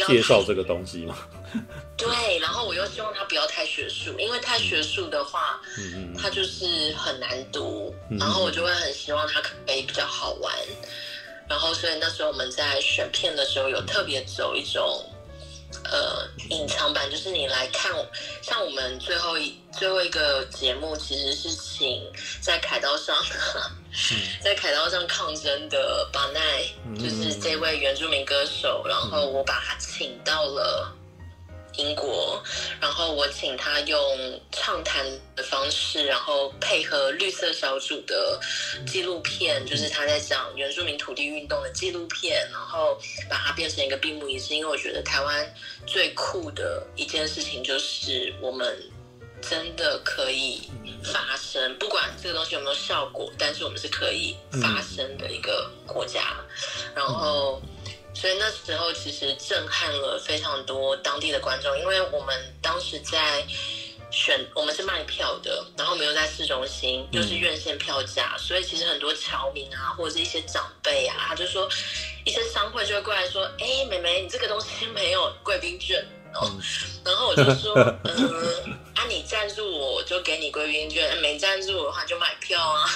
介绍这个东西嘛。对，然后我又希望他不要太学术，因为太学术的话，嗯，他就是很难读。嗯，然后我就会很希望他可以比较好玩。然后，所以那时候我们在选片的时候，有特别走一种呃隐藏版，就是你来看，像我们最后一最后一个节目，其实是请在凯道上，在凯道上抗争的巴奈，就是这位原住民歌手，然后我把他请到了。英国，然后我请他用畅谈的方式，然后配合绿色小组的纪录片，就是他在讲原住民土地运动的纪录片，然后把它变成一个闭幕仪式。因为我觉得台湾最酷的一件事情就是我们真的可以发声，不管这个东西有没有效果，但是我们是可以发声的一个国家。然后。所以那时候其实震撼了非常多当地的观众，因为我们当时在选，我们是卖票的，然后没有在市中心，又、就是院线票价，所以其实很多侨民啊，或者是一些长辈啊，他就说，一些商会就会过来说，哎、欸，妹妹，你这个东西没有贵宾券哦，然后我就说，嗯，啊，你赞助我，我就给你贵宾券，没赞助我的话就买票啊，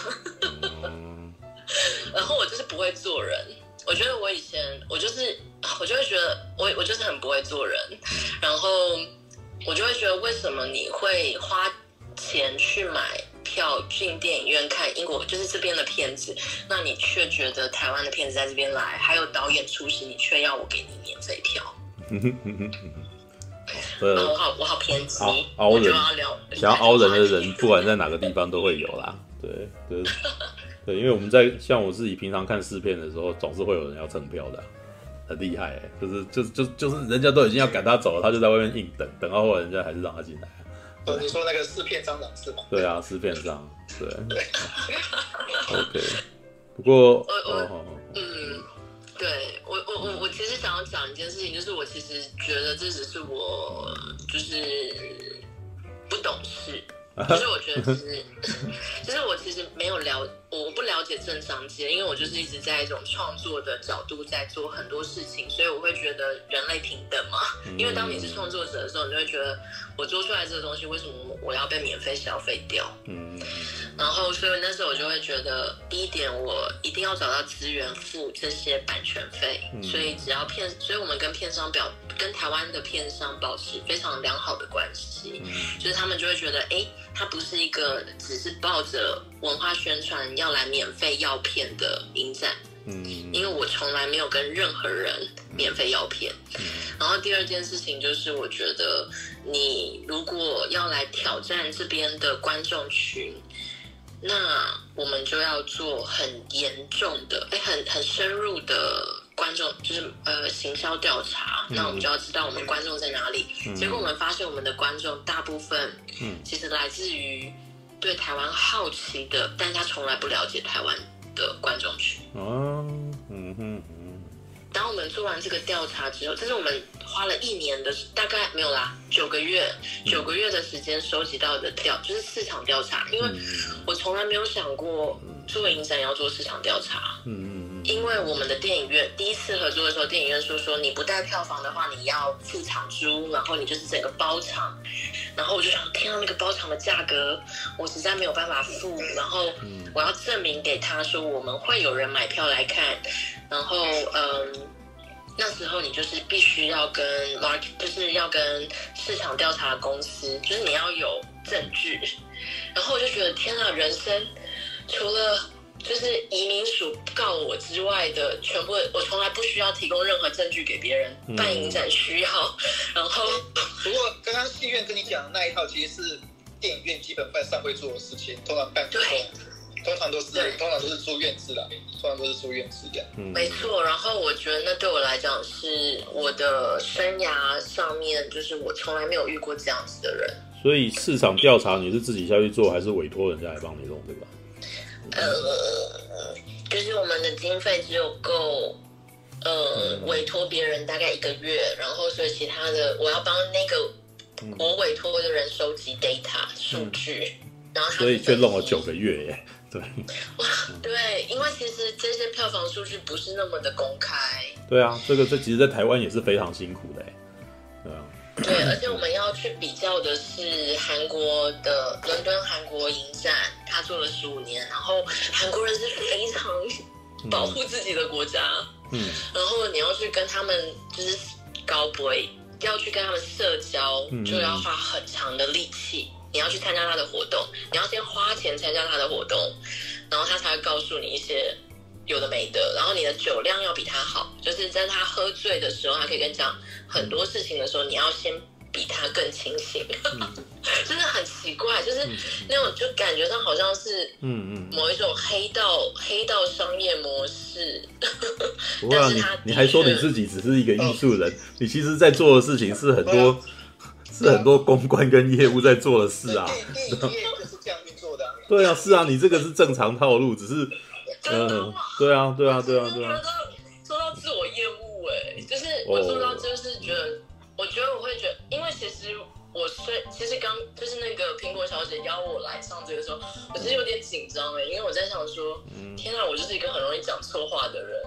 然后我就是不会做人。我觉得我以前我就是我就会觉得我我就是很不会做人，然后我就会觉得为什么你会花钱去买票进电影院看英国就是这边的片子，那你却觉得台湾的片子在这边来，还有导演出席，你却要我给你免费票？嗯哼嗯哼嗯哼。我好我好偏激，凹人想要凹人的人，不管在哪个地方都会有啦。对对。对，因为我们在像我自己平常看试片的时候，总是会有人要蹭票的，很厉害哎，就是就是就就是人家都已经要赶他走了，他就在外面硬等，等到后来人家还是让他进来。哦，你说那个试片蟑螂是吗？对啊，试片商，对。对 OK，不过我我、哦、嗯，对我我我我其实想要讲一件事情，就是我其实觉得这只是我就是不懂事。就是我觉得其实，就是我其实没有了，我不了了解正商界，因为我就是一直在一种创作的角度在做很多事情，所以我会觉得人类平等嘛。因为当你是创作者的时候，你就会觉得我做出来这个东西，为什么我要被免费消费掉？嗯。然后，所以那时候我就会觉得，第一点，我一定要找到资源付这些版权费。所以只要片，所以我们跟片商表，跟台湾的片商保持非常良好的关系。就是他们就会觉得，哎，他不是一个只是抱着文化宣传要来免费药片的影展。嗯，因为我从来没有跟任何人免费药片。然后第二件事情就是，我觉得你如果要来挑战这边的观众群。那我们就要做很严重的，哎，很很深入的观众，就是呃行销调查。嗯、那我们就要知道我们观众在哪里。嗯、结果我们发现，我们的观众大部分，嗯，其实来自于对台湾好奇的，但他从来不了解台湾的观众群。哦，嗯哼。当我们做完这个调查之后，这是我们花了一年的，大概没有啦，九个月，九个月的时间收集到的调，就是市场调查。因为我从来没有想过做影展要做市场调查。嗯，因为我们的电影院第一次合作的时候，电影院说说你不带票房的话，你要付场租，然后你就是整个包场。然后我就想，听到那个包场的价格，我实在没有办法付。然后我要证明给他说，我们会有人买票来看。然后，嗯，那时候你就是必须要跟 market，就是要跟市场调查公司，就是你要有证据。然后我就觉得，天啊，人生除了就是移民署告我之外的，全部我从来不需要提供任何证据给别人。办影展需要。然后，不过刚刚戏院跟你讲的那一套，其实是电影院基本办上会做的事情，通常办对。通常都是，通常都是住院治疗，通常都是住院治疗。嗯，没错。然后我觉得那对我来讲是我的生涯上面，就是我从来没有遇过这样子的人。所以市场调查你是自己下去做，还是委托人家来帮你弄，对吧？呃，就是我们的经费只有够，呃，委托别人大概一个月，然后所以其他的我要帮那个我委托的人收集 data 数据，嗯、然后所以却弄了九个月耶。对，哇，对，因为其实这些票房数据不是那么的公开。对啊，这个这其实，在台湾也是非常辛苦的，对啊。对，而且我们要去比较的是韩国的伦敦韩国影展，他做了十五年，然后韩国人是非常保护自己的国家，嗯，然后你要去跟他们就是高博，要去跟他们社交，就要花很长的力气。你要去参加他的活动，你要先花钱参加他的活动，然后他才会告诉你一些有的没的，然后你的酒量要比他好，就是在他喝醉的时候，他可以跟你讲很多事情的时候，你要先比他更清醒，嗯、真 的很奇怪，就是那种就感觉上好像是嗯嗯某一种黑道、黑道商业模式。不过、啊、你你还说你自己只是一个艺术人，哦、你其实在做的事情是很多。是很多公关跟业务在做的事啊，电影业就是这样运作的。对啊，是啊，你这个是正常套路，只是，嗯，对啊，对啊，对啊，对啊。说到自我业务，哎，就是我说到就是觉得，我觉得我会觉得，因为其实。我虽其实刚就是那个苹果小姐邀我来上这个时候，我其实有点紧张哎，因为我在想说，天啊，我就是一个很容易讲错话的人。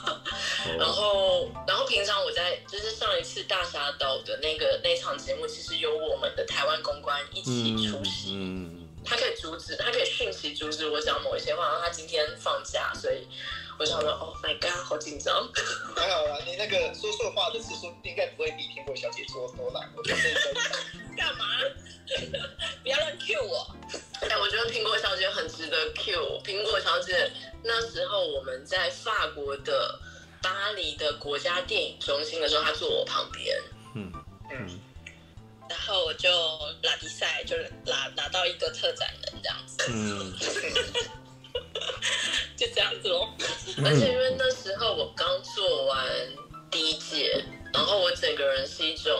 然后，然后平常我在就是上一次大侠岛的那个那场节目，其实有我们的台湾公关一起出席，他可以阻止，他可以讯息阻止我讲某一些话，然后他今天放假，所以。我想说，Oh my God，好紧张。还好啦，你那个说错话的次数应该不会比苹果小姐多多啦。干嘛？不要乱 Q 我。但 我觉得苹果小姐很值得 Q。苹果小姐那时候我们在法国的巴黎的国家电影中心的时候，她坐我旁边。嗯嗯。然后我就拉比赛，就是拿拿到一个特展人这样子。嗯。就这样子咯，而且因为那时候我刚做完第一届，然后我整个人是一种，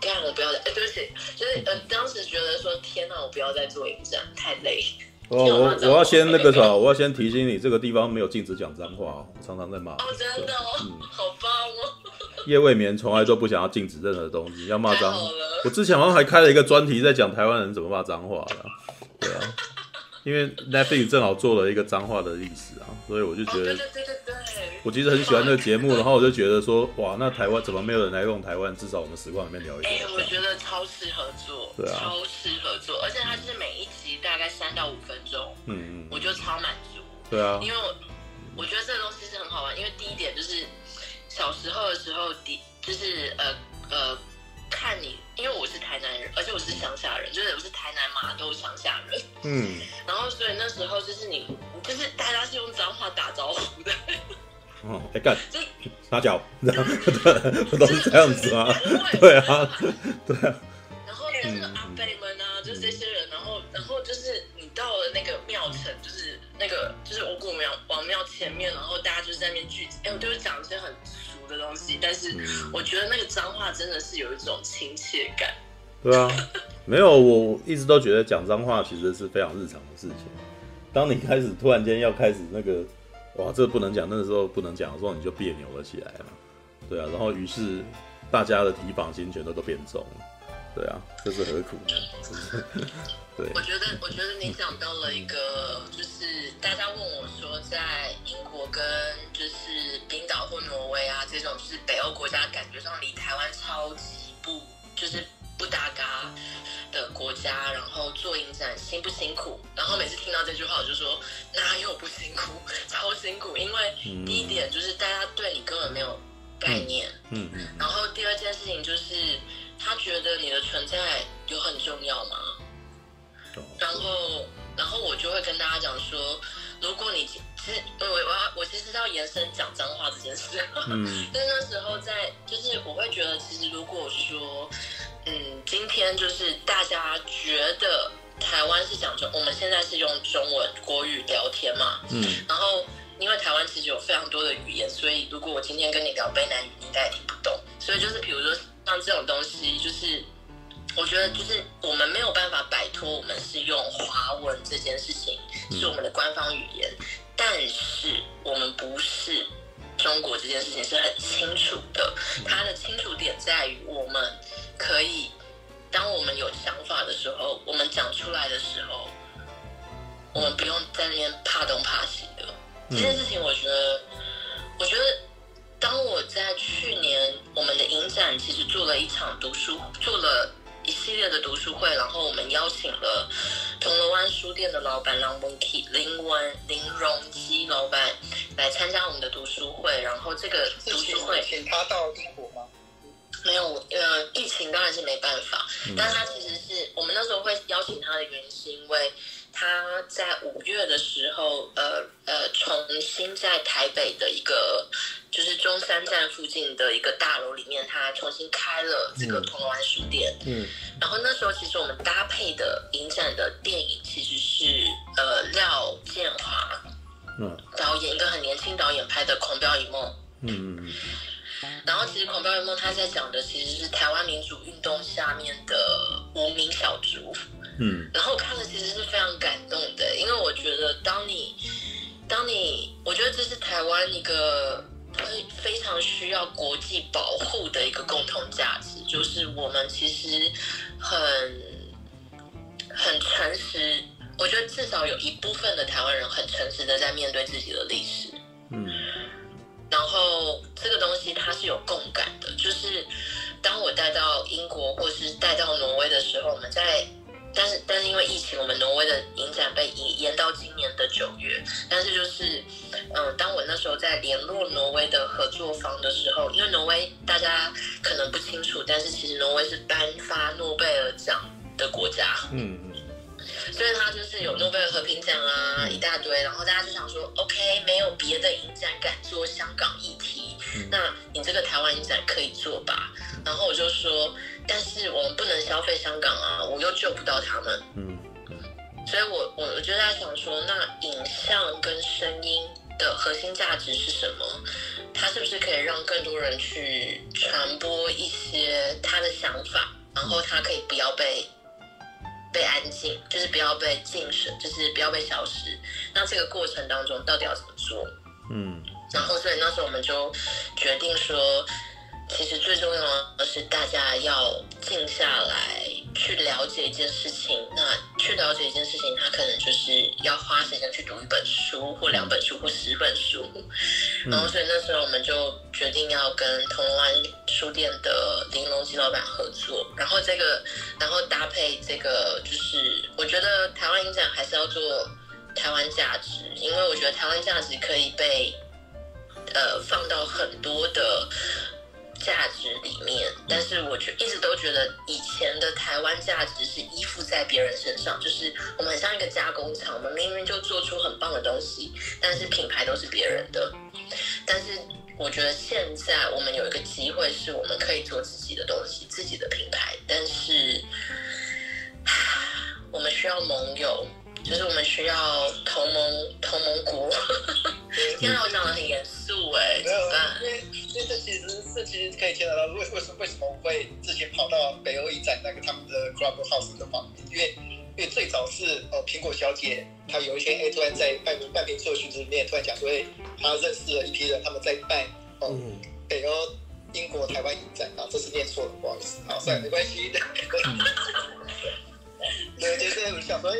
干我不要再，哎，对不起，就是呃，当时觉得说，天哪，我不要再做影展，太累。哦，我我要先那个啥，我要先提醒你，这个地方没有禁止讲脏话，我常常在骂。哦，真的哦，嗯、好棒哦。夜未眠从来都不想要禁止任何东西，要骂脏话。我之前好像还开了一个专题，在讲台湾人怎么骂脏话的，对啊。因为 Netflix 正好做了一个脏话的历史啊，所以我就觉得，对对对对对，我其实很喜欢这个节目，然后我就觉得说，哇，那台湾怎么没有人来用台湾？至少我们实况里面聊一下。哎，我觉得超适合做，对啊，超适合做，而且它是每一集大概三到五分钟，嗯嗯，我就超满足。对啊，因为我我觉得这个东西是很好玩，因为第一点就是小时候的时候，第就是呃呃。看你，因为我是台南人，而且我是乡下人，就是我是台南麻豆乡下人。嗯。然后，所以那时候就是你，就是大家是用脏话打招呼的。哦，哎干，就撒娇，对，都是这样子吗？对啊，对啊。然后那个阿伯们啊，就是这些人，然后，然后就是你到了那个庙城，就是那个就是五谷庙王庙前面，然后大家就是在那边聚集，哎，我就是讲一些很俗。的东西，但是我觉得那个脏话真的是有一种亲切感。对啊，没有，我一直都觉得讲脏话其实是非常日常的事情。当你开始突然间要开始那个，哇，这个不能讲，那个时候不能讲的时候，你就别扭了起来嘛。对啊，然后于是大家的提防心全都都变重了。对啊，这是何苦呢？对，我觉得，我觉得你讲到了一个，就是大家问我说，在英国跟就是冰岛或挪威啊这种就是北欧国家，感觉上离台湾超级不就是不搭嘎的国家，然后做影展辛不辛苦？然后每次听到这句话，我就说哪有不辛苦，超辛苦。因为第一点就是大家对你根本没有概念，嗯嗯，然后第二件事情就是。他觉得你的存在有很重要吗？然后，然后我就会跟大家讲说，如果你其实我我要我其实要延伸讲脏话这件事，嗯，但那时候在就是我会觉得，其实如果说，嗯，今天就是大家觉得台湾是讲中，我们现在是用中文国语聊天嘛，嗯，然后因为台湾其实有非常多的语言，所以如果我今天跟你聊卑南语，你应该也听不懂，所以就是比如说。像这种东西，就是我觉得，就是我们没有办法摆脱我们是用华文这件事情是我们的官方语言，但是我们不是中国这件事情是很清楚的。它的清楚点在于，我们可以当我们有想法的时候，我们讲出来的时候，我们不用在那边怕东怕西的。这件事情，我觉得，我觉得。当我在去年我们的影展其实做了一场读书，做了一系列的读书会，然后我们邀请了铜锣湾书店的老板林文基、林文林荣基老板来参加我们的读书会，然后这个读书会请他到英国吗？没有，呃，疫情当然是没办法，但是他其实是我们那时候会邀请他的原因是因为。他在五月的时候，呃呃，重新在台北的一个就是中山站附近的一个大楼里面，他重新开了这个铜锣湾书店。嗯，然后那时候其实我们搭配的影展的电影其实是呃廖建华，嗯，导演一个很年轻导演拍的《狂飙一梦》。嗯嗯。然后其实《狂飙一梦》他在讲的其实是台湾民主运动下面的无名小卒。嗯，然后看了其实是非常感动的，因为我觉得当你，当你，我觉得这是台湾一个非非常需要国际保护的一个共同价值，就是我们其实很很诚实，我觉得至少有一部分的台湾人很诚实的在面对自己的历史。嗯，然后这个东西它是有共感的，就是当我带到英国或是带到挪威的时候，我们在。但是，但是因为疫情，我们挪威的影展被延延到今年的九月。但是就是，嗯，当我那时候在联络挪威的合作方的时候，因为挪威大家可能不清楚，但是其实挪威是颁发诺贝尔奖的国家。嗯嗯。所以他就是有诺贝尔和平奖啊，一大堆。然后大家就想说，OK，没有别的影展敢做香港议题，那你这个台湾影展可以做吧？然后我就说。但是我们不能消费香港啊，我又救不到他们。嗯，所以我我我就在想说，那影像跟声音的核心价值是什么？它是不是可以让更多人去传播一些他的想法，然后他可以不要被被安静，就是不要被禁声，就是不要被消失。那这个过程当中到底要怎么做？嗯，然后所以那时候我们就决定说。其实最重要的是，大家要静下来，去了解一件事情，那去了解一件事情，他可能就是要花时间去读一本书，或两本书，或十本书。然后，所以那时候我们就决定要跟铜锣湾书店的林隆基老板合作。然后这个，然后搭配这个，就是我觉得台湾影展还是要做台湾价值，因为我觉得台湾价值可以被呃放到很多的。价值里面，但是我觉一直都觉得以前的台湾价值是依附在别人身上，就是我们很像一个加工厂，我们明明就做出很棒的东西，但是品牌都是别人的。但是我觉得现在我们有一个机会，是我们可以做自己的东西，自己的品牌，但是我们需要盟友。就是我们需要同盟同盟国。天啊，我讲的很严肃哎，怎么办？因为因为这其实这其实可以牵扯到为为什么为什么我会之前跑到北欧影展那个他们的 Clubhouse 的旁边？因为因为最早是呃苹果小姐，她有一天哎突然在半半屏社群里面突然讲说，哎，她认识了一批人，他们在办哦、呃、北欧英国台湾影展啊，这是念错了，不好意思，好，算了，没关系。对，就是我想说。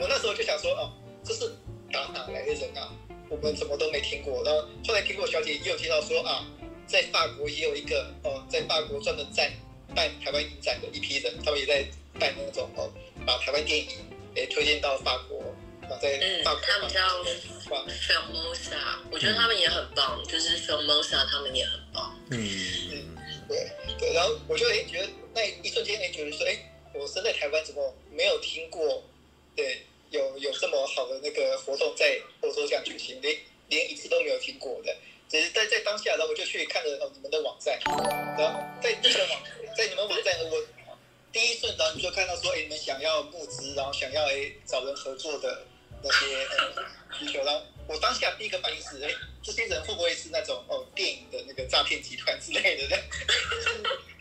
我那时候就想说，哦，这是打哪来的人啊？我们怎么都没听过。然后后来苹果小姐也有提到说，啊，在法国也有一个哦，在法国专门在办台湾影展的一批人，他们也在办那种哦，把台湾电影诶推荐到法国，然后在法国。嗯，他们叫 Filmosa，我觉得他们也很棒，就是 Filmosa 他们也很棒。嗯嗯，对对。然后我就诶觉得那一瞬间诶觉得说，诶，我身在台湾怎么没有听过？对。有有这么好的那个活动在欧洲这样举行，连连一次都没有听过的。只是在在当下，然后我就去看了哦你们的网站，然后在这个网在你们网站，我第一瞬间你就看到说，哎，你们想要募资，然后想要哎找人合作的那些需求，然后我当下第一个反应是，哎，这些人会不会是那种哦电影的那个诈骗集团之类的？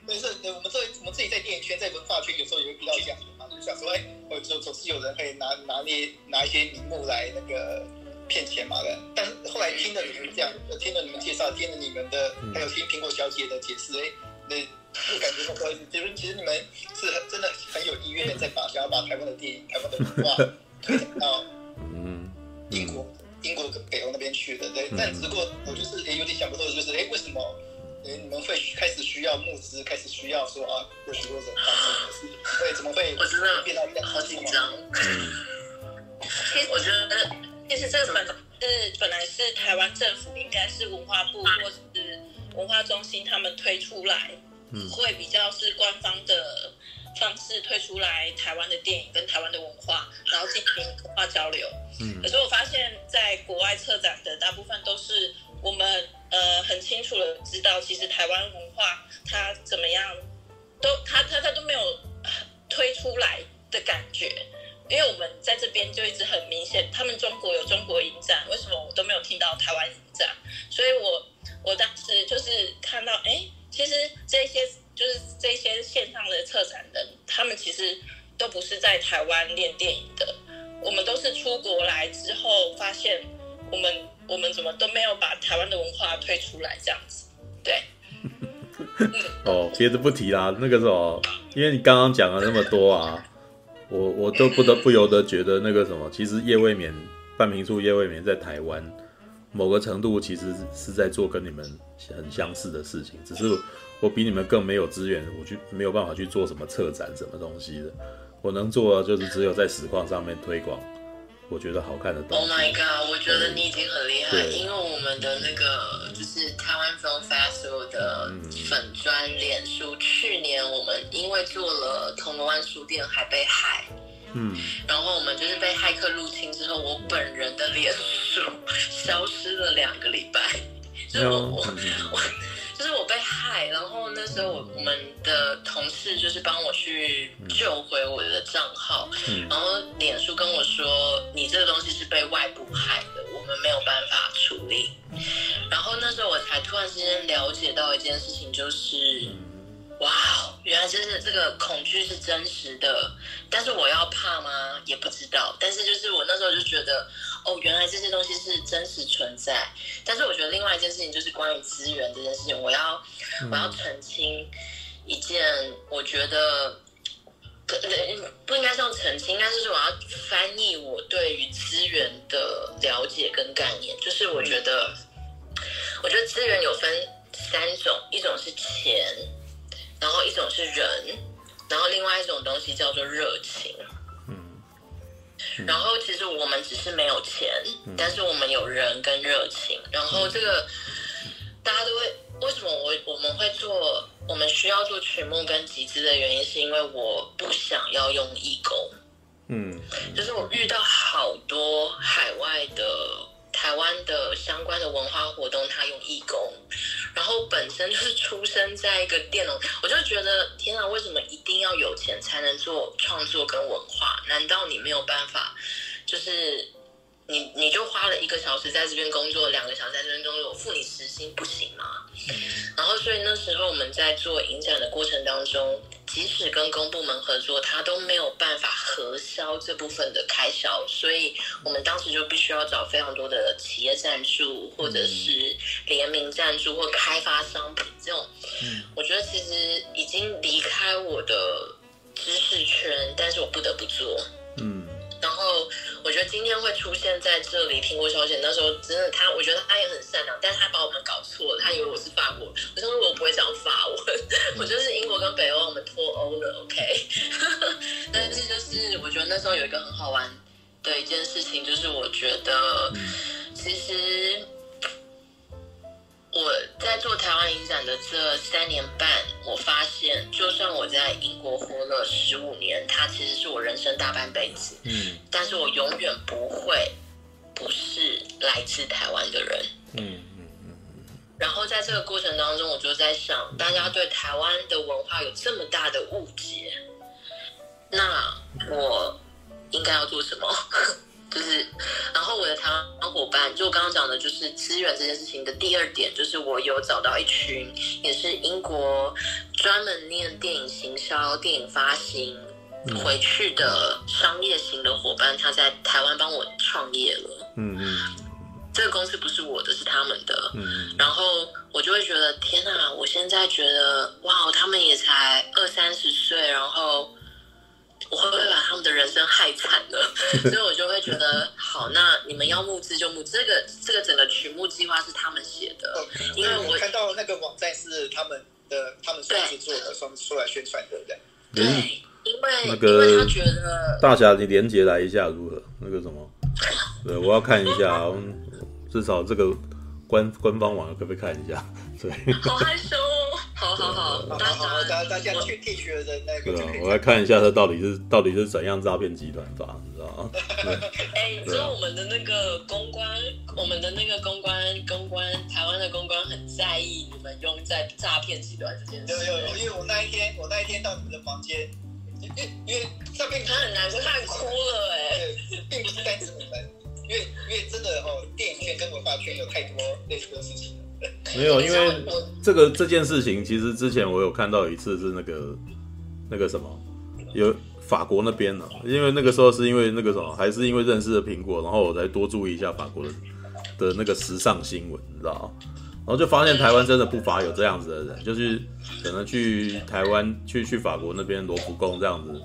对，是，我们这我们自己在电影圈、在文化圈，有时候也会遇到这样的嘛，就。想说，哎，我总总是有人可以拿拿捏拿一些名目来那个骗钱嘛的。但是后来听了你们这样，听了你们介绍，听了你们的，还有听苹果小姐的解释，哎，那就感觉说，其实其实你们是很真的很有意愿在把想要把台湾的电影、台湾的文化推广到嗯英国、英国跟北欧那边去的。对，但只不过我就是也有点想不透，就是哎，为什么？哎，你们会开始需要募资，开始需要说啊，有许多人帮助，会怎么会？我真的变到好紧张。其实我觉得，其实这个本是本来是台湾政府应该是文化部或是文化中心他们推出来，嗯，会比较是官方的方式推出来台湾的电影跟台湾的文化，然后进行文化交流。嗯，可是我发现，在国外策展的大部分都是我们。呃，很清楚的知道，其实台湾文化它怎么样，都它它它都没有推出来的感觉，因为我们在这边就一直很明显，他们中国有中国影展，为什么我都没有听到台湾影展？所以我我当时就是看到，哎，其实这些就是这些线上的策展人，他们其实都不是在台湾练电影的，我们都是出国来之后发现我们。我们怎么都没有把台湾的文化推出来，这样子，对。哦，别的不提啦，那个什么，因为你刚刚讲了那么多啊，我我都不得不由得觉得那个什么，其实叶未眠半瓶醋叶未眠在台湾某个程度其实是在做跟你们很相似的事情，只是我比你们更没有资源，我去没有办法去做什么策展什么东西的，我能做的就是只有在实况上面推广。我觉得好看的东西。Oh my god！我觉得你已经很厉害，因为我们的那个就是台湾 Film Festival 的粉专脸书，去年我们因为做了铜锣湾书店还被害，嗯，然后我们就是被骇客入侵之后，我本人的脸书 消失了两个礼拜，就我我。我 就是我被害，然后那时候我我们的同事就是帮我去救回我的账号，嗯、然后脸书跟我说，你这个东西是被外部害的，我们没有办法处理。然后那时候我才突然之间了解到一件事情，就是。哇哦，原来就是这个恐惧是真实的，但是我要怕吗？也不知道。但是就是我那时候就觉得，哦，原来这些东西是真实存在。但是我觉得另外一件事情就是关于资源这件事情，我要我要澄清一件，我觉得不不应该是用澄清，应该是说我要翻译我对于资源的了解跟概念。就是我觉得，我觉得资源有分三种，一种是钱，然后一种是人，然后另外一种东西叫做热情。嗯，然后其实我们只是没有钱，但是我们有人跟热情。然后这个大家都会。为什么我我们会做，我们需要做曲目跟集资的原因，是因为我不想要用义工。嗯，就是我遇到好多海外的、台湾的相关的文化活动，他用义工，然后本身就是出生在一个电脑，我就觉得天啊，为什么一定要有钱才能做创作跟文化？难道你没有办法，就是？你你就花了一个小时在这边工作，两个小时在这边工作，我付你时薪不行吗？嗯。然后，所以那时候我们在做影展的过程当中，即使跟公部门合作，他都没有办法核销这部分的开销，所以我们当时就必须要找非常多的企业赞助，或者是联名赞助或开发商品这种。嗯，我觉得其实已经离开我的知识圈，但是我不得不做。嗯。我觉得今天会出现在这里，苹果小姐那时候真的他，我觉得他也很善良，但是他把我们搞错了，他以为我是法国，我说我不会讲法文，我就是英国跟北欧，我们脱欧了，OK。但是就是我觉得那时候有一个很好玩的一件事情，就是我觉得其实。我在做台湾影展的这三年半，我发现，就算我在英国活了十五年，它其实是我人生大半辈子。嗯，但是我永远不会不是来自台湾的人。嗯嗯嗯。然后在这个过程当中，我就在想，大家对台湾的文化有这么大的误解，那我应该要做什么？就是，然后我的台湾伙伴，就我刚刚讲的，就是资源这件事情的第二点，就是我有找到一群也是英国专门念电影行销、电影发行回去的商业型的伙伴，他在台湾帮我创业了。嗯嗯，这个公司不是我的，是他们的。嗯，然后我就会觉得，天哪！我现在觉得，哇，他们也才二三十岁，然后。我会不会把他们的人生害惨了？所以我就会觉得，好，那你们要募资就募资。这个这个整个曲目计划是他们写的，因为我看到那个网站是他们的，他们算是做的，算出来宣传的，对对，因为那个因为他觉得大侠，你连接来一下如何？那个什么？对，我要看一下，至少这个官官方网可不可以看一下？对，好害羞哦。好好好，大家大家大家去 T 恤的那个，我来看一下他到底是到底是怎样诈骗集团法，你知道吗？哎，你知道我们的那个公关，我们的那个公关公关，台湾的公关很在意你们用在诈骗集团这件事。有有有，因为我那一天我那一天到你们的房间，因为因为诈骗他很难过，他哭了哎，并不是单指你们，因为因为真的哦，电影圈跟文化圈有太多类似的事情。没有，因为这个这件事情，其实之前我有看到一次是那个那个什么，有法国那边呢、啊，因为那个时候是因为那个什么，还是因为认识了苹果，然后我才多注意一下法国的的那个时尚新闻，你知道，然后就发现台湾真的不乏有这样子的人，就是可能去台湾去去法国那边罗浮宫这样子。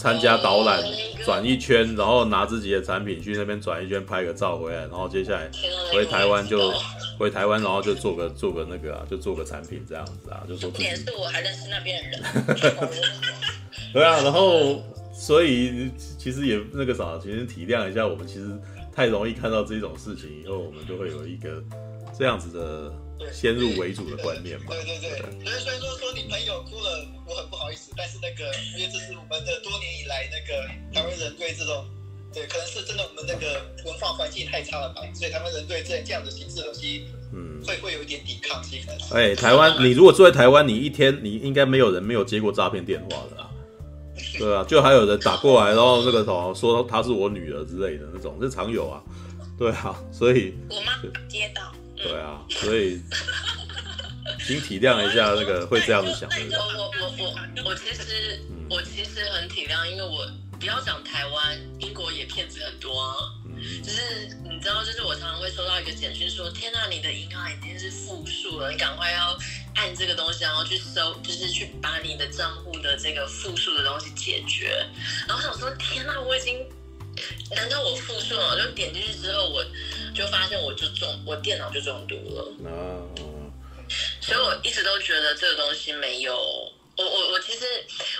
参加导览转一圈，然后拿自己的产品去那边转一圈，拍个照回来，然后接下来回台湾就回台湾，然后就做个做个那个啊，就做个产品这样子啊，就说自己。也是我还认识那边的人。对啊，然后所以其实也那个啥，其实体谅一下我们，其实太容易看到这种事情以后，我们就会有一个这样子的。先入为主的观念嘛，对对对，所以虽然说说你朋友哭了，我很不好意思，但是那个因为这是我们的多年以来那个台湾人对这种，对，可能是真的我们那个文化环境太差了吧，所以他们人对这这样的形式的东西，嗯，会会有一点抵抗性。哎、欸，台湾，你如果住在台湾，你一天你应该没有人没有接过诈骗电话的啊，对啊，就还有人打过来，然后那个什么说她是我女儿之类的那种，这常有啊，对啊，所以我妈接到。对啊，所以请体谅一下那个会这样子想的人。我我我我我其实我其实很体谅，因为我不要讲台湾，英国也骗子很多啊。就是你知道，就是我常常会收到一个简讯说：“天呐，你的银行已经是负数了，你赶快要按这个东西，然后去搜，就是去把你的账户的这个负数的东西解决。然后我想说，天哪，我已经，难道我负数了？我就点进去之后，我就发现我就中，我电脑就中毒了。啊，所以我一直都觉得这个东西没有，我我我其实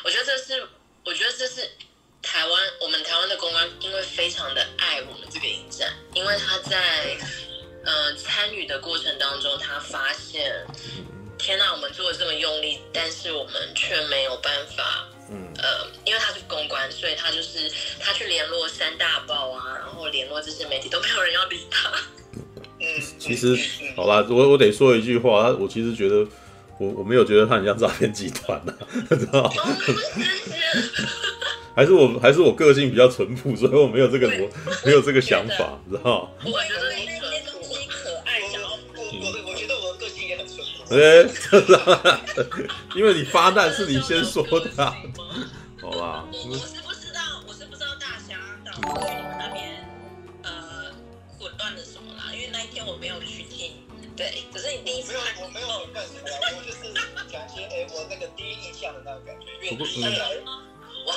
我觉得这是，我觉得这是台湾，我们台湾的公关因为非常的爱我们这个影展，因为他在。呃，参与的过程当中，他发现，天哪，我们做的这么用力，但是我们却没有办法，嗯，呃，因为他是公关，所以他就是他去联络三大报啊，然后联络这些媒体，都没有人要理他。嗯，其实，好吧，我我得说一句话，我其实觉得，我我没有觉得他很像诈骗集团呐，知道吗？还是我还是我个性比较淳朴，所以我没有这个我没有这个想法，知道吗？我觉得你。哎，因为你发难是你先说的，啊，好吧？我我是不知道，我是不知道大侠到底你们那边呃混乱了什么啦，因为那一天我没有去听。对，可是你第一次我没有干什么啦，我就是讲一些哎，我那个第一印象的那个感觉，因为我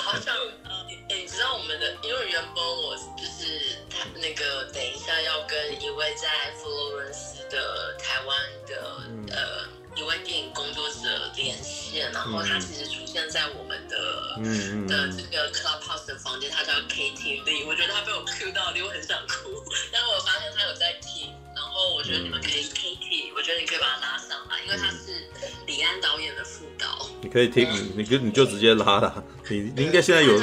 好想呃，你知道我们的，因为原本我就是他那个等一下要跟一位在佛罗伦斯的台湾的、嗯、呃一位电影工作者连线，然后他其实出现在我们的、嗯、的这个 Clubhouse 的房间，他叫 Lee，我觉得他被我 Q 到，我很想哭，但是我发现他有在后我觉得你们可以 Katie，我觉得你可以把他拉上来，因为他是李安导演的副导，你可以听，你就你就直接拉他，你你应该现在有，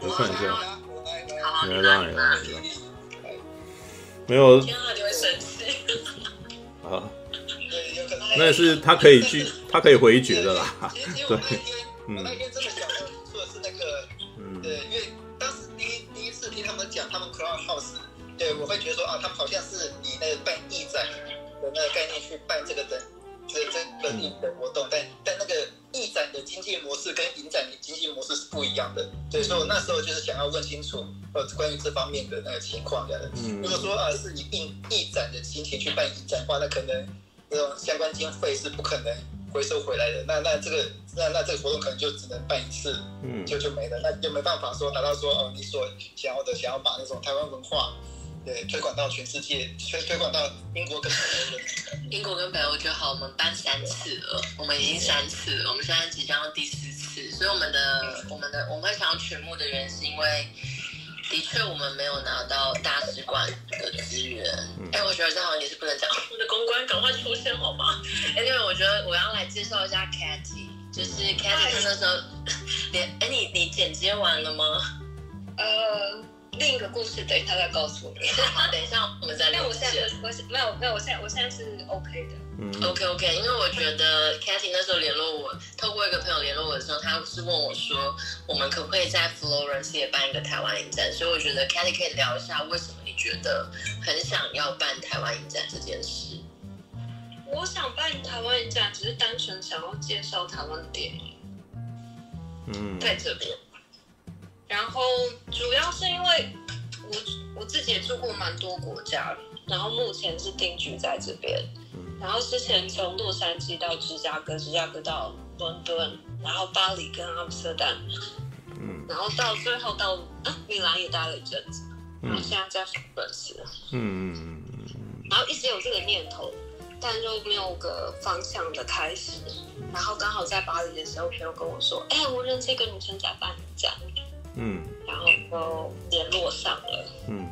我看一下，好，你来拉，你拉，没有。啊，那是他可以去，他可以回绝的啦。对，嗯。我那天真的想说的是那个，嗯，对，因为当时第一第一次听他们讲他们 Clubhouse，对我会觉得说啊，他们好像是以那个办义展的那个概念去办这个的，这这个影的活动，但但那个义展的经济模式跟影展的经济模式是不一样的。对，所以我那时候就是想要问清楚呃关于这方面的那个情况的。嗯，如果说啊是以义义展的心情去办影展的话，那可能那种相关经费是不可能回收回来的。那那这个那那这个活动可能就只能办一次，嗯，就就没了，那就没办法说达到说哦你所想要的，想要把那种台湾文化对推广到全世界，推推广到英国跟北欧。英国跟北欧就好，我们办三次了，我们已经三次了，我们现在即将要第四次，所以我们的我们的我们会想要全部的原因是因为。的确，我们没有拿到大使馆的资源。哎、欸，我觉得这好像也是不能讲。我们的公关赶快出现好吗？哎，因为我觉得我要来介绍一下 c a t y 就是 Katy 她那时候 连哎、欸，你你剪接完了吗？呃，另一个故事等一下再告诉你。好，等一下我们再聊。那我现在我没有没有，我现在我现在是 OK 的。嗯，OK OK，因为我觉得 Katy 那时候联络我，透过一个朋友联络我的时候，他是问我说，我们可不可以在 Florence 也办一个台湾影展？所以我觉得 Katy 可以聊一下，为什么你觉得很想要办台湾影展这件事？我想办台湾影展，只是单纯想要介绍台湾的电影。嗯，在这边。然后主要是因为我我自己也住过蛮多国家，然后目前是定居在这边。然后之前从洛杉矶到芝加哥，芝加哥到伦敦，然后巴黎跟阿姆斯特丹，嗯，然后到最后到啊米兰也待了一阵子，然后现在在佛罗伦斯，嗯嗯嗯，然后一直有这个念头，但就没有个方向的开始。然后刚好在巴黎的时候，朋友跟我说：“哎，我认识一个女生在办展。”嗯，然后就联络上了，嗯。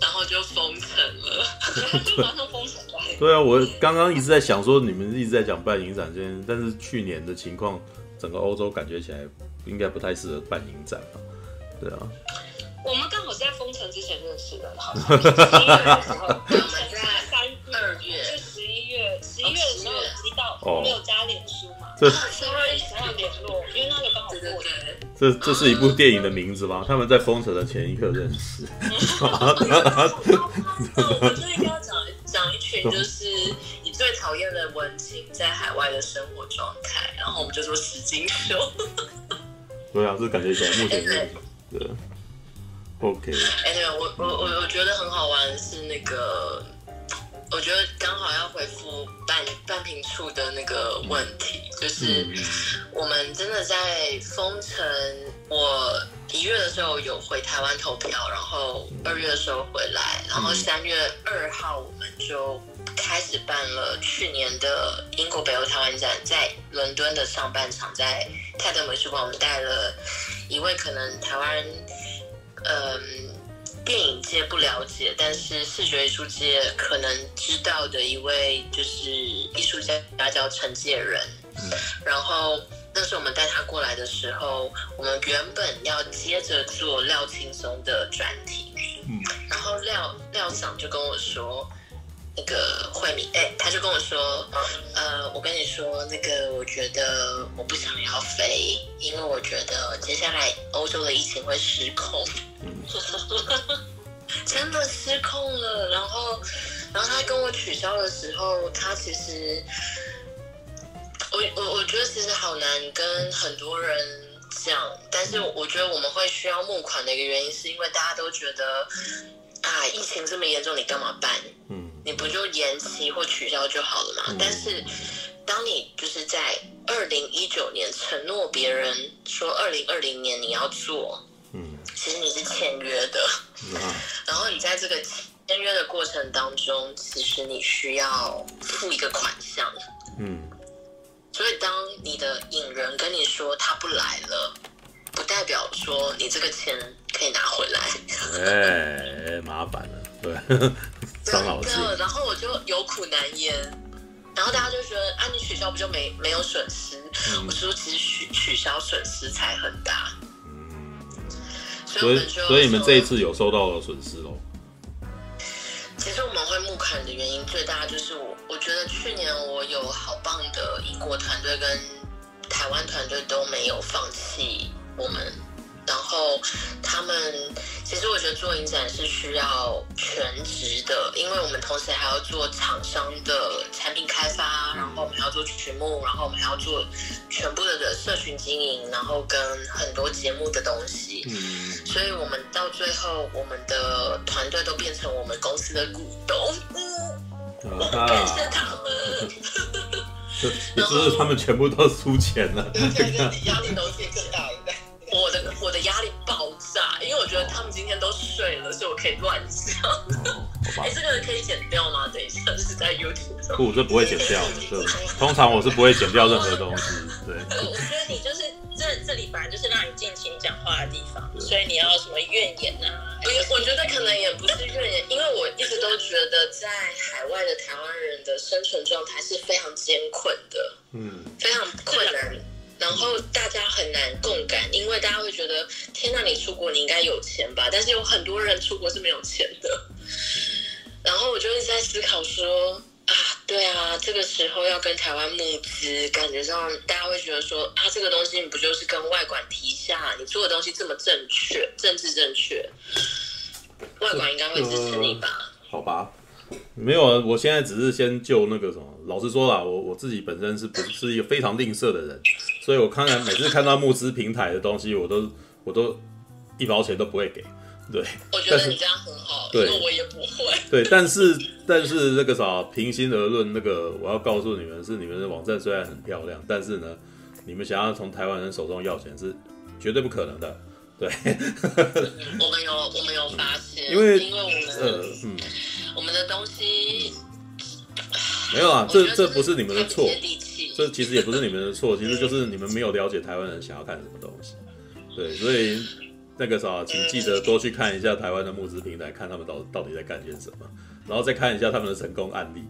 然后就封城了，就马上封城了。对啊，我刚刚一直在想说，你们一直在讲办影展这件，但是去年的情况，整个欧洲感觉起来应该不太适合办影展吧？对啊。我们刚好是在封城之前认识的，好像十一月的时候，我们在三二月，是十一月，十一月的时候知道，我们有加脸书嘛？这十二月十号联络，因为那个这这是一部电影的名字吗？他们在封城的前一刻认识。我们就应该要讲讲一群，就是你最讨厌的文青在海外的生活状态，然后我们就说石金秀。对啊，这感觉起来目前是对。OK。哎，对，我我我我觉得很好玩是那个，我觉得刚好要回复半半瓶醋的那个问题，就是我们真的在封城，我一月的时候有回台湾投票，然后二月的时候回来，然后三月二号我们就开始办了去年的英国北欧台湾展，在伦敦的上半场，在泰德美术馆，我们带了一位可能台湾，嗯。电影界不了解，但是视觉艺术界可能知道的一位就是艺术家，他叫陈介仁。嗯。然后那时候我们带他过来的时候，我们原本要接着做廖青松的专题。嗯。然后廖廖长就跟我说，那个慧敏，哎，他就跟我说，呃，我跟你说，那个我觉得我不想要飞，因为我觉得接下来欧洲的疫情会失控。真的失控了，然后，然后他跟我取消的时候，他其实，我我我觉得其实好难跟很多人讲，但是我觉得我们会需要募款的一个原因，是因为大家都觉得，啊，疫情这么严重，你干嘛办？嗯，你不就延期或取消就好了嘛？嗯，但是，当你就是在二零一九年承诺别人说二零二零年你要做。嗯其实你是签约的，嗯 然后你在这个签约的过程当中，其实你需要付一个款项，嗯，所以当你的引人跟你说他不来了，不代表说你这个钱可以拿回来，哎，麻烦了，对，伤脑筋。然后我就有苦难言，然后大家就觉得啊，你取消不就没没有损失？嗯、我说其实取取消损失才很大。所以，所以你们这一次有受到了损失哦。其实我们会募款的原因最大就是我，我觉得去年我有好棒的英国团队跟台湾团队都没有放弃我们。然后他们其实我觉得做影展是需要全职的，因为我们同时还要做厂商的产品开发，然后我们还要做曲目，然后我们还要做全部的的社群经营，然后跟很多节目的东西。嗯，所以我们到最后，我们的团队都变成我们公司的股东。嗯，感谢他们。也就是他们全部都输钱了，压力都变更大了。我的我的压力爆炸，因为我觉得他们今天都睡了，所以我可以乱讲。哎、欸，这个可以剪掉吗？等一下，就是在 YouTube 上。不，这不会剪掉的。通常我是不会剪掉任何东西。对。我觉得你就是这这里本来就是让你尽情讲话的地方，所以你要什么怨言啊？我我觉得可能也不是怨言，因为我一直都觉得在海外的台湾人的生存状态是非常艰困的，嗯，非常困难。然后大家很难共感，因为大家会觉得，天哪，你出国你应该有钱吧？但是有很多人出国是没有钱的。然后我就一直在思考说，啊，对啊，这个时候要跟台湾募资，感觉上大家会觉得说，啊，这个东西你不就是跟外馆提一下，你做的东西这么正确，政治正确，外馆应该会支持你吧？好吧。没有啊，我现在只是先就那个什么，老实说啦，我我自己本身是不是一个非常吝啬的人，所以我看看每次看到募资平台的东西，我都我都一毛钱都不会给。对，我觉得你这样很好，因为我也不会。对，但是但是那个啥，平心而论，那个我要告诉你们，是你们的网站虽然很漂亮，但是呢，你们想要从台湾人手中要钱是绝对不可能的。对，我们有我们有发现，因为因为我们呃嗯。我们的东西没有啊，这这不是你们的错，这其实也不是你们的错，其实就是你们没有了解台湾人想要看什么东西。对，所以那个啥，请记得多去看一下台湾的募资平台，看他们到到底在干些什么，然后再看一下他们的成功案例，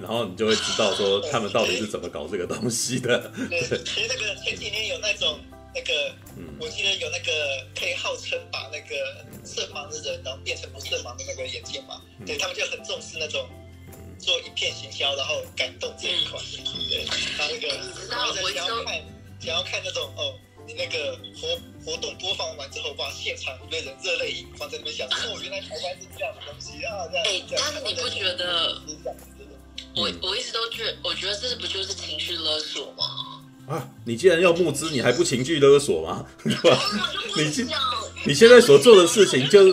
然后你就会知道说他们到底是怎么搞这个东西的。对，其实那个前几年有那种。那个，嗯，我记得有那个可以号称把那个色盲的人，然后变成不色盲的那个眼镜嘛，嗯、对他们就很重视那种做一片行销，然后感动这一块。嗯、对，他那个，或者想要看想要看那种哦，你那个活活动播放完之后，把现场一堆人热泪盈眶在那边想，哦，原来台湾是这样的东西啊，这样。但是你不觉得？我我一直都觉得，我觉得这不就是情绪勒索吗？啊！你既然要募资，你还不情绪勒索吗？对吧？你你现在所做的事情就，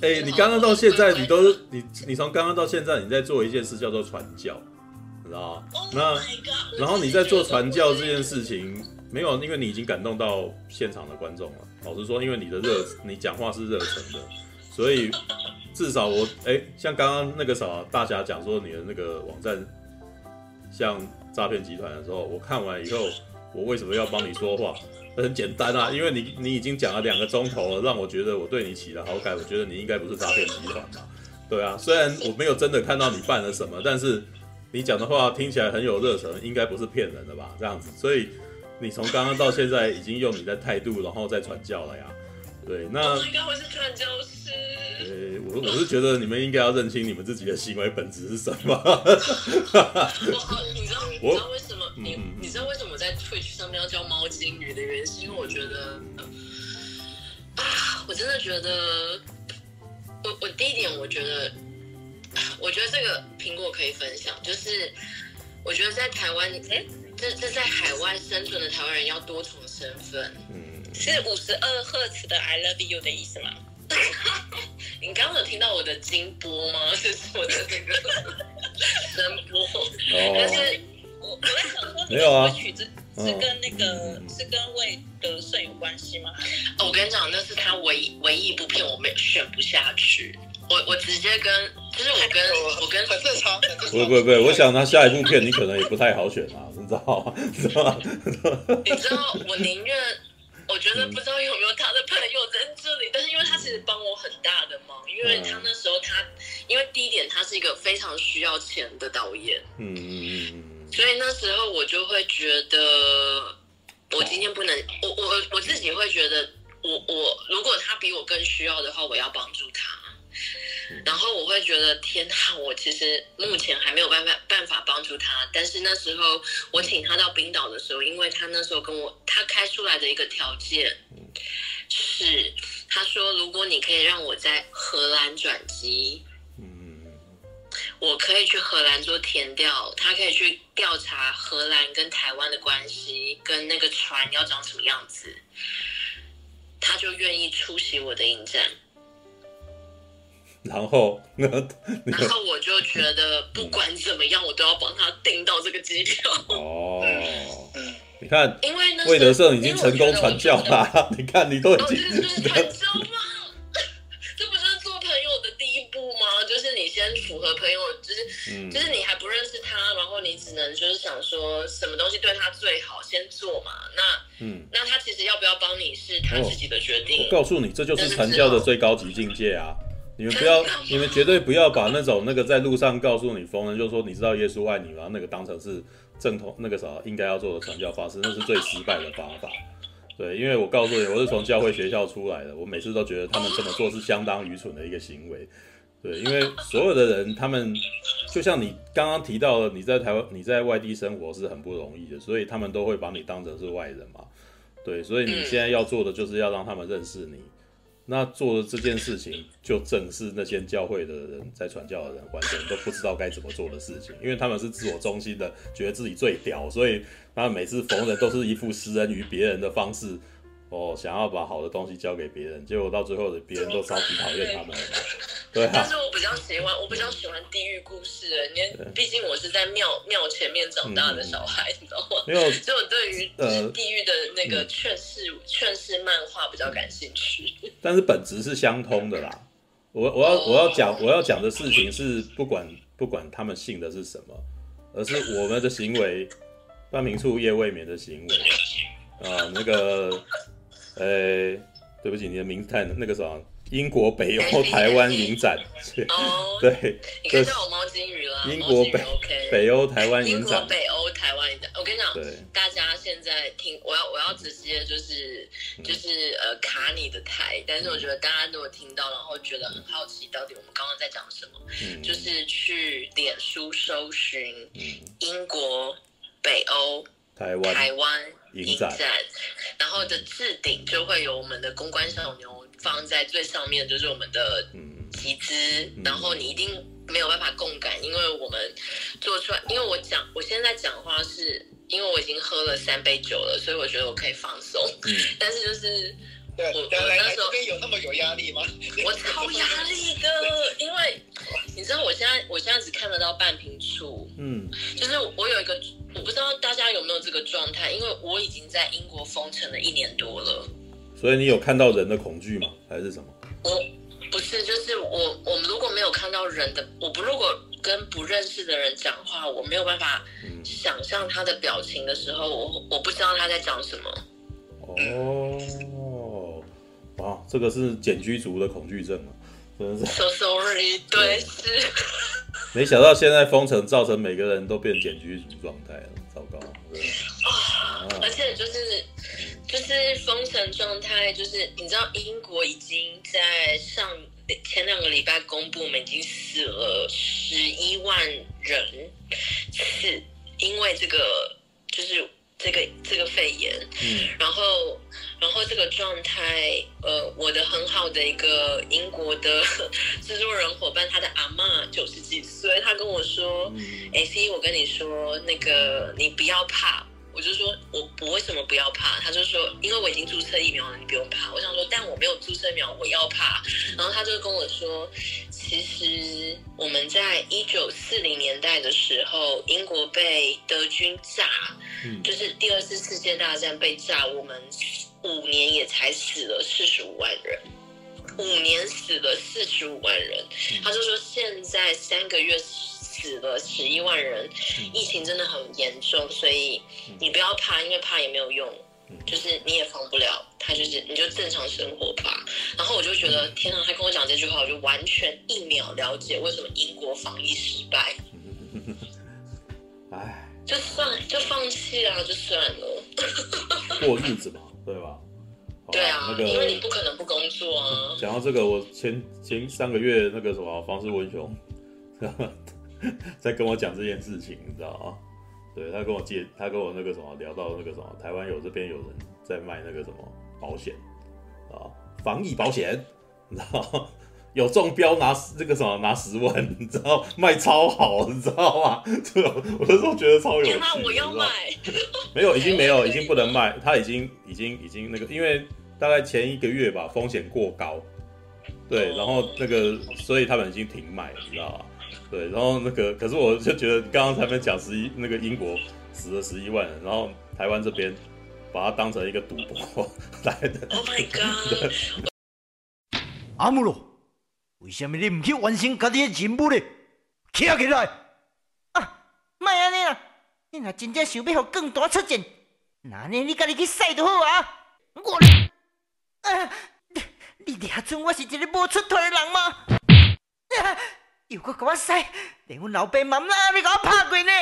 哎、欸，你刚刚到现在，你都你你从刚刚到现在，你在做一件事叫做传教，你知道吗？Oh、那然后你在做传教这件事情，没有，因为你已经感动到现场的观众了。老实说，因为你的热，你讲话是热诚的，所以至少我哎、欸，像刚刚那个啥，大侠讲说你的那个网站像诈骗集团的时候，我看完以后，我为什么要帮你说话？很简单啊，因为你你已经讲了两个钟头了，让我觉得我对你起了好感。我觉得你应该不是诈骗集团吧，对啊。虽然我没有真的看到你办了什么，但是你讲的话听起来很有热忱，应该不是骗人的吧？这样子，所以你从刚刚到现在已经用你的态度，然后再传教了呀。对，那应该会是传教师。呃，我我是觉得你们应该要认清你们自己的行为本质是什么。我好，你知道你知道为什么？你你知道为什么我在 Twitch 上面要叫猫金鱼的原因？是因为我觉得啊，我真的觉得，我我第一点，我觉得，我觉得这个苹果可以分享，就是我觉得在台湾，哎，这这在海外生存的台湾人要多重身份。嗯。是五十二赫兹的 I love you 的意思吗？你刚刚有听到我的金波吗？这是我的那个 声波。哦。但是我我在想说，没有啊，曲子是跟那个、哦、是跟魏德圣有关系吗？哦，我跟你讲，那是他唯一唯一一部片我没选不下去。我我直接跟，就是我跟我跟很正常。不不不，我想他下一部片你可能也不太好选啊，你知道吗？你知道，你知道我宁愿。我觉得不知道有没有他的朋友在这里，但是因为他其实帮我很大的忙，因为他那时候他，因为第一点他是一个非常需要钱的导演，嗯嗯嗯，所以那时候我就会觉得，我今天不能，我我我自己会觉得，我我如果他比我更需要的话，我要帮助他。然后我会觉得天哪，我其实目前还没有办法办法帮助他。但是那时候我请他到冰岛的时候，因为他那时候跟我他开出来的一个条件是，他说如果你可以让我在荷兰转机，我可以去荷兰做填调，他可以去调查荷兰跟台湾的关系，跟那个船要长什么样子，他就愿意出席我的影展。然后，然后我就觉得不管怎么样，我都要帮他订到这个机票。哦，你看，因为魏德胜已经成功传教了。你看，你都已经传 就是你先符合朋友，就是就是你还不认识他，然后你只能就是想说什么东西对他最好，先做嘛。那嗯，那他其实要不要帮你是他自己的决定。我告诉你，这就是传教的最高级境界啊！你们不要，你们绝对不要把那种那个在路上告诉你逢人就说你知道耶稣爱你吗？那个当成是正统那个啥应该要做的传教方式，那是最失败的方法。对，因为我告诉你，我是从教会学校出来的，我每次都觉得他们这么做是相当愚蠢的一个行为。对，因为所有的人，他们就像你刚刚提到的，你在台湾、你在外地生活是很不容易的，所以他们都会把你当成是外人嘛。对，所以你现在要做的就是要让他们认识你。那做的这件事情，就正是那些教会的人在传教的人，完全都不知道该怎么做的事情，因为他们是自我中心的，觉得自己最屌，所以他们每次逢人都是一副施恩于别人的方式。哦，想要把好的东西交给别人，结果到最后的别人都超级讨厌他们了。对啊。但是我比较喜欢，我比较喜欢地狱故事，因为毕竟我是在庙庙前面长大的小孩，嗯、你知道吗？没有，所以我对于地狱的那个劝世劝世漫画比较感兴趣。但是本质是相通的啦。我我要我要讲我要讲的事情是，不管不管他们信的是什么，而是我们的行为，半明处夜未眠的行为啊、呃，那个。呃、欸，对不起，你的名字太那个什么，英国北欧台湾影展，哦，对，你可以叫我猫金鱼啦。英国北北欧台湾影展，英国北欧台湾影展，我跟你讲，对，大家现在听，我要我要直接就是就是呃卡你的台，但是我觉得大家都有听到，然后觉得很好奇，到底我们刚刚在讲什么？嗯，就是去脸书搜寻英国北欧台湾台湾。影展，然后的置顶就会有我们的公关小牛放在最上面，就是我们的集资，然后你一定没有办法共感，因为我们做出来，因为我讲，我现在讲话是因为我已经喝了三杯酒了，所以我觉得我可以放松，但是就是我对，我来来来我那时候有那么有压力吗？我超压力的，因为你知道我现在我现在只看得到半瓶醋，嗯，就是我有一个我不知道大家有没有这个状态，因为我已经在英国封城了一年多了。所以你有看到人的恐惧吗？还是什么？我不是，就是我我们如果没有看到人的，我不如果跟不认识的人讲话，我没有办法想象他的表情的时候，我我不知道他在讲什么。哦，哇，这个是简居族的恐惧症啊，真的是。So sorry，对，是。没想到现在封城造成每个人都变简居族状态了，糟糕。啊，而且就是就是封城状态，就是你知道英国已经在上前两个礼拜公布，我们已经死了十一万人次，因为这个就是。这个这个肺炎，嗯，然后然后这个状态，呃，我的很好的一个英国的制作人伙伴，他的阿嬷九十几岁，他跟我说，哎，C，我跟你说，那个你不要怕。我就说，我我为什么不要怕？他就说，因为我已经注册疫苗了，你不用怕。我想说，但我没有注册疫苗，我要怕。然后他就跟我说，其实我们在一九四零年代的时候，英国被德军炸，就是第二次世界大战被炸，我们五年也才死了四十五万人，五年死了四十五万人。他就说，现在三个月。死了十一万人，疫情真的很严重，所以你不要怕，因为怕也没有用，就是你也防不了，他就是你就正常生活吧。然后我就觉得天啊，他跟我讲这句话，我就完全一秒了解为什么英国防疫失败。哎，就算就放弃啊，就算了，过日子嘛，对吧？对啊，那个，因为你不可能不工作啊。讲到这个，我前前三个月那个什么房思文雄。在跟我讲这件事情，你知道吗？对，他跟我借，他跟我那个什么聊到那个什么，台湾有这边有人在卖那个什么保险啊，防疫保险，你知道 有中标拿这个什么拿十万，你知道 卖超好，你知道吗？这个我那时候觉得超有趣。那我要买。没有，已经没有，已经不能卖。他已经已经已经那个，因为大概前一个月吧，风险过高，对，然后那个所以他们已经停卖，你知道吗？对，然后那个，可是我就觉得刚刚才们讲十一，那个英国死了十一万人，然后台湾这边把它当成一个赌博来的。Oh my god！阿姆罗，为什么你唔去完成家己的任务呢？起来起来！啊，莫安尼啦，你若真正想要让更大出战，那呢你家己去赛就好啊。我，啊，你你俩准我是一个无出头的人吗？啊又搁给我使，连阮老爸妈妈也要我拍过呢。